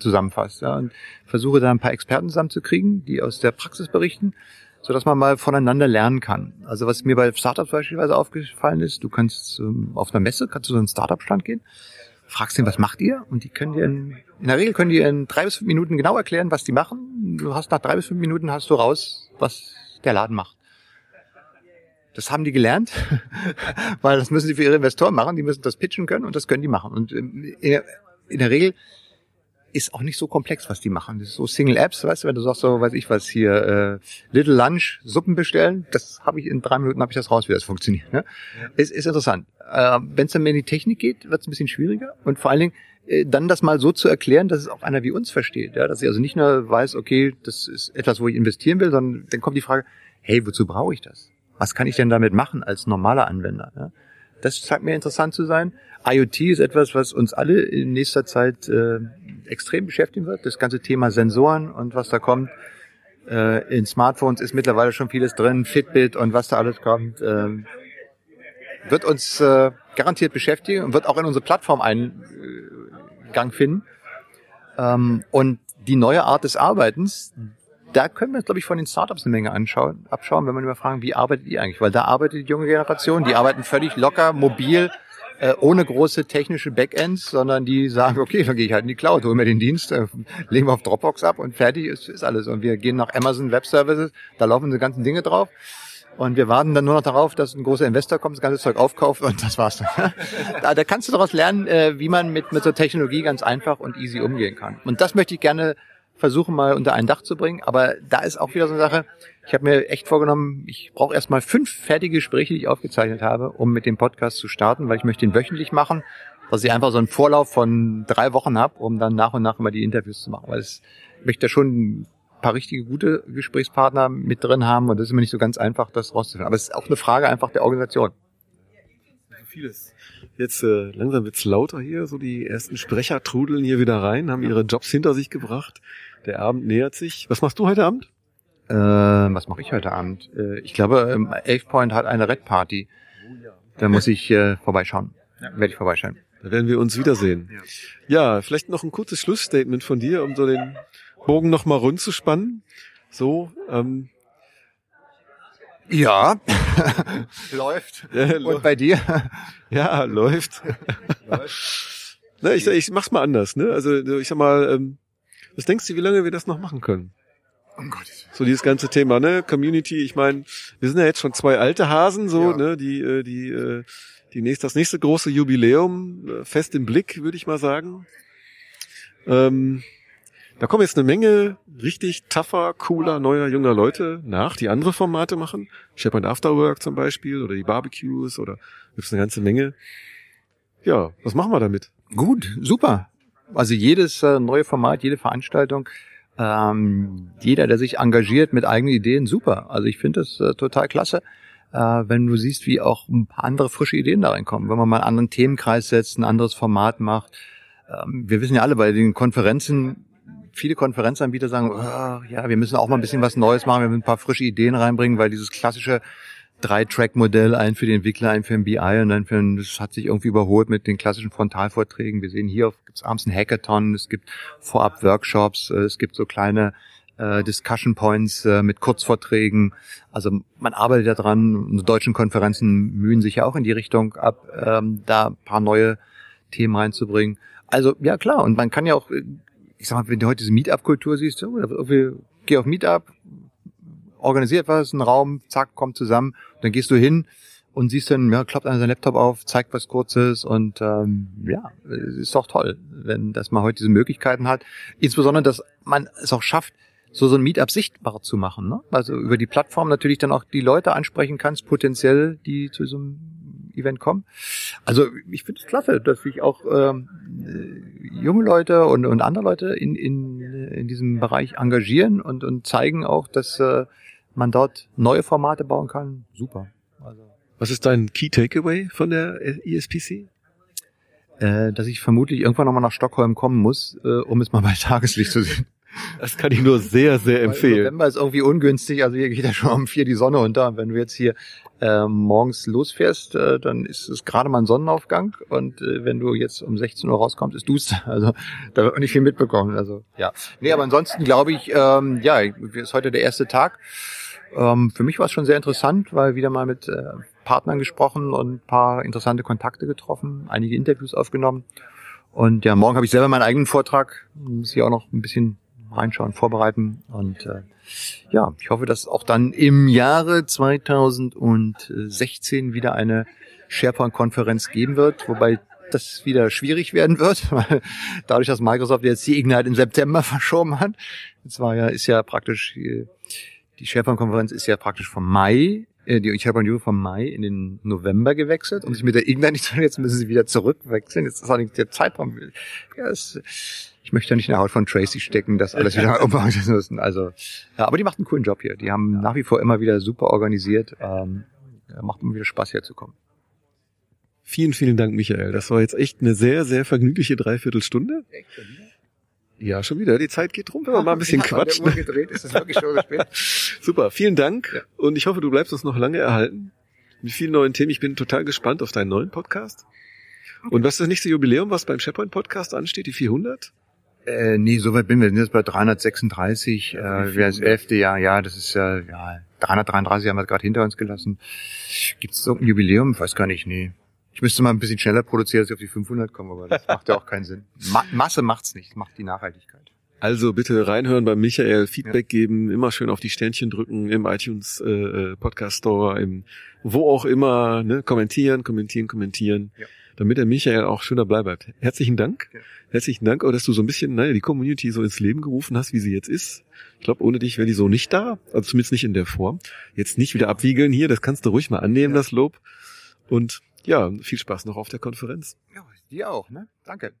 zusammenfasst. Ja, und versuche da ein paar Experten zusammenzukriegen, die aus der Praxis berichten, so dass man mal voneinander lernen kann. Also was mir bei Startups beispielsweise aufgefallen ist, du kannst ähm, auf einer Messe, kannst du so einen Startup-Stand gehen fragst ihn, was macht ihr? Und die können dir in, in der Regel können die in drei bis fünf Minuten genau erklären, was die machen. Du hast nach drei bis fünf Minuten hast du raus, was der Laden macht. Das haben die gelernt, <laughs> weil das müssen sie für ihre Investoren machen. Die müssen das pitchen können und das können die machen. Und ähm, in in der Regel ist auch nicht so komplex, was die machen. Das ist so Single Apps, weißt du, wenn du sagst so, weiß ich was hier, äh, Little Lunch, Suppen bestellen, das habe ich in drei Minuten habe ich das raus, wie das funktioniert. Ne? Es ist interessant. Äh, wenn es dann mehr in die Technik geht, wird es ein bisschen schwieriger und vor allen Dingen äh, dann das mal so zu erklären, dass es auch einer wie uns versteht, ja, dass ich also nicht nur weiß, okay, das ist etwas, wo ich investieren will, sondern dann kommt die Frage, hey, wozu brauche ich das? Was kann ich denn damit machen als normaler Anwender? Ja? Das scheint mir interessant zu sein. IoT ist etwas, was uns alle in nächster Zeit äh, extrem beschäftigen wird. Das ganze Thema Sensoren und was da kommt. Äh, in Smartphones ist mittlerweile schon vieles drin, Fitbit und was da alles kommt. Äh, wird uns äh, garantiert beschäftigen und wird auch in unsere Plattform Eingang finden. Ähm, und die neue Art des Arbeitens, da können wir, glaube ich, von den Startups eine Menge anschauen, abschauen, wenn wir immer fragen, wie arbeitet ihr eigentlich? Weil da arbeitet die junge Generation, die arbeiten völlig locker, mobil, äh, ohne große technische Backends, sondern die sagen, okay, dann gehe ich halt in die Cloud, hol mir den Dienst, äh, legen wir auf Dropbox ab und fertig ist, ist alles. Und wir gehen nach Amazon Web Services, da laufen die ganzen Dinge drauf. Und wir warten dann nur noch darauf, dass ein großer Investor kommt, das ganze Zeug aufkauft und das war's dann. <laughs> da, da kannst du daraus lernen, äh, wie man mit, mit so Technologie ganz einfach und easy umgehen kann. Und das möchte ich gerne versuchen mal unter ein Dach zu bringen. Aber da ist auch wieder so eine Sache, ich habe mir echt vorgenommen, ich brauche erstmal fünf fertige Gespräche, die ich aufgezeichnet habe, um mit dem Podcast zu starten, weil ich möchte ihn wöchentlich machen, dass ich einfach so einen Vorlauf von drei Wochen habe, um dann nach und nach immer die Interviews zu machen. Weil ich möchte da schon ein paar richtige gute Gesprächspartner mit drin haben und das ist immer nicht so ganz einfach, das rauszufinden. Aber es ist auch eine Frage einfach der Organisation. Vieles. Jetzt äh, langsam wird's lauter hier, so die ersten Sprecher trudeln hier wieder rein, haben ihre Jobs hinter sich gebracht. Der Abend nähert sich. Was machst du heute Abend? Äh, was mache ich heute Abend? Äh, ich glaube, ähm, Elf Point hat eine Red Party. Da muss ich äh, vorbeischauen. Ja. Werde ich vorbeischauen. Da werden wir uns wiedersehen. Ja. ja, vielleicht noch ein kurzes Schlussstatement von dir, um so den Bogen nochmal rund zu spannen. So, ähm, <laughs> <laughs> <laughs> ja, läuft. Und bei dir? Ja, läuft. läuft. Na, ich, ich mach's mal anders. Ne? Also ich sag mal, ähm, was denkst du, wie lange wir das noch machen können? Um Gott. So dieses ganze Thema, ne? Community, ich meine, wir sind ja jetzt schon zwei alte Hasen, so, ja. ne, die, äh, die, äh, die nächste, das nächste große Jubiläum äh, fest im Blick, würde ich mal sagen. Ähm, da kommen jetzt eine Menge richtig tougher, cooler, neuer, junger Leute nach, die andere Formate machen. Shepard Afterwork zum Beispiel oder die Barbecues oder gibt's eine ganze Menge. Ja, was machen wir damit? Gut, super. Also jedes äh, neue Format, jede Veranstaltung, ähm, jeder, der sich engagiert mit eigenen Ideen, super. Also ich finde das äh, total klasse, äh, wenn du siehst, wie auch ein paar andere frische Ideen da reinkommen. Wenn man mal einen anderen Themenkreis setzt, ein anderes Format macht. Ähm, wir wissen ja alle, bei den Konferenzen, viele Konferenzanbieter sagen, oh, ja, wir müssen auch mal ein bisschen was Neues machen, wir müssen ein paar frische Ideen reinbringen, weil dieses klassische Drei-Track-Modell, ein für den Entwickler, ein für den BI und dann für den, das hat sich irgendwie überholt mit den klassischen Frontalvorträgen. Wir sehen hier, gibt es abends ein Hackathon, es gibt vorab Workshops, äh, es gibt so kleine äh, Discussion Points äh, mit Kurzvorträgen. Also man arbeitet daran, unsere deutschen Konferenzen mühen sich ja auch in die Richtung ab, ähm, da ein paar neue Themen reinzubringen. Also ja klar, und man kann ja auch, ich sag mal, wenn du heute diese Meetup-Kultur siehst, so, geh auf Meetup, organisiert was, ein Raum, zack, kommt zusammen, dann gehst du hin und siehst dann, ja, klappt einer sein Laptop auf, zeigt was Kurzes und ähm, ja, ist doch toll, wenn dass man heute diese Möglichkeiten hat. Insbesondere, dass man es auch schafft, so so ein Meetup sichtbar zu machen. Ne? Also über die Plattform natürlich dann auch die Leute ansprechen kannst, potenziell, die zu so einem Event kommen. Also ich finde es klasse, dass sich auch ähm, junge Leute und, und andere Leute in, in, in diesem Bereich engagieren und, und zeigen auch, dass äh, man dort neue Formate bauen kann, super. Also, Was ist dein Key Takeaway von der ESPC? Äh, dass ich vermutlich irgendwann nochmal nach Stockholm kommen muss, äh, um es mal bei Tageslicht zu sehen. Das kann ich nur sehr, sehr empfehlen. November ist irgendwie ungünstig, also hier geht ja schon um vier die Sonne unter. Und wenn du jetzt hier äh, morgens losfährst, äh, dann ist es gerade mal ein Sonnenaufgang. Und äh, wenn du jetzt um 16 Uhr rauskommst, ist duster. <laughs> Also da wird man nicht viel mitbekommen. Also ja. Nee, aber ansonsten glaube ich, ähm, ja, ist heute der erste Tag. Ähm, für mich war es schon sehr interessant, weil wieder mal mit äh, Partnern gesprochen und ein paar interessante Kontakte getroffen, einige Interviews aufgenommen. Und ja, morgen habe ich selber meinen eigenen Vortrag. Muss ich auch noch ein bisschen reinschauen, vorbereiten. Und äh, ja, ich hoffe, dass auch dann im Jahre 2016 wieder eine SharePoint-Konferenz geben wird, wobei das wieder schwierig werden wird, <laughs> weil dadurch, dass Microsoft jetzt die Ignite im September <laughs> verschoben hat. Jetzt war ja, ist ja praktisch, die SharePoint-Konferenz ist ja praktisch vom Mai, äh, die SharePoint Euro vom Mai in den November gewechselt und sich mit der Ignite nicht <laughs> jetzt müssen sie wieder zurückwechseln. Jetzt ist auch nicht der Zeitraum. Ja, es, ich möchte ja nicht in der Haut von Tracy stecken, das alles wieder umbauen zu müssen. Also, ja, aber die macht einen coolen Job hier. Die haben nach wie vor immer wieder super organisiert. Ähm, macht immer wieder Spaß herzukommen. Vielen, vielen Dank, Michael. Das war jetzt echt eine sehr, sehr vergnügliche Dreiviertelstunde. Ja, schon wieder. Die Zeit geht rum, wenn man mal ein bisschen ja, quatscht. Uhr gedreht, ist das wirklich schon spät. <laughs> Super, vielen Dank. Ja. Und ich hoffe, du bleibst uns noch lange erhalten. Mit vielen neuen Themen. Ich bin total gespannt auf deinen neuen Podcast. Okay. Und was ist das nächste Jubiläum, was beim SharePoint Podcast ansteht? Die 400? Äh, nee, soweit bin wir. Wir sind jetzt bei 336. Äh, wir das elfte Jahr. Ja, das ist ja, ja 333 haben wir gerade hinter uns gelassen. Gibt es so ein Jubiläum? Weiß gar nicht. Nee. Ich müsste mal ein bisschen schneller produzieren, als ich auf die 500 komme, aber das macht ja auch keinen Sinn. <laughs> Ma Masse macht's nicht, macht die Nachhaltigkeit. Also bitte reinhören beim Michael, Feedback ja. geben, immer schön auf die Sternchen drücken im iTunes äh, äh, Podcast Store, im wo auch immer, ne, kommentieren, kommentieren, kommentieren, ja. Damit der Michael auch schön dabei bleibt. Herzlichen Dank. Ja. Herzlichen Dank, auch dass du so ein bisschen naja, die Community so ins Leben gerufen hast, wie sie jetzt ist. Ich glaube, ohne dich wäre die so nicht da, also zumindest nicht in der Form. Jetzt nicht wieder abwiegeln hier, das kannst du ruhig mal annehmen, das Lob. Und ja, viel Spaß noch auf der Konferenz. Ja, dir auch, ne? Danke.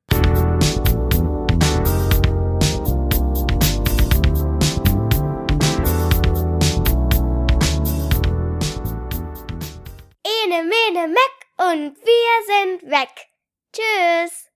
Ene, mene, meck und wir sind weg. Tschüss.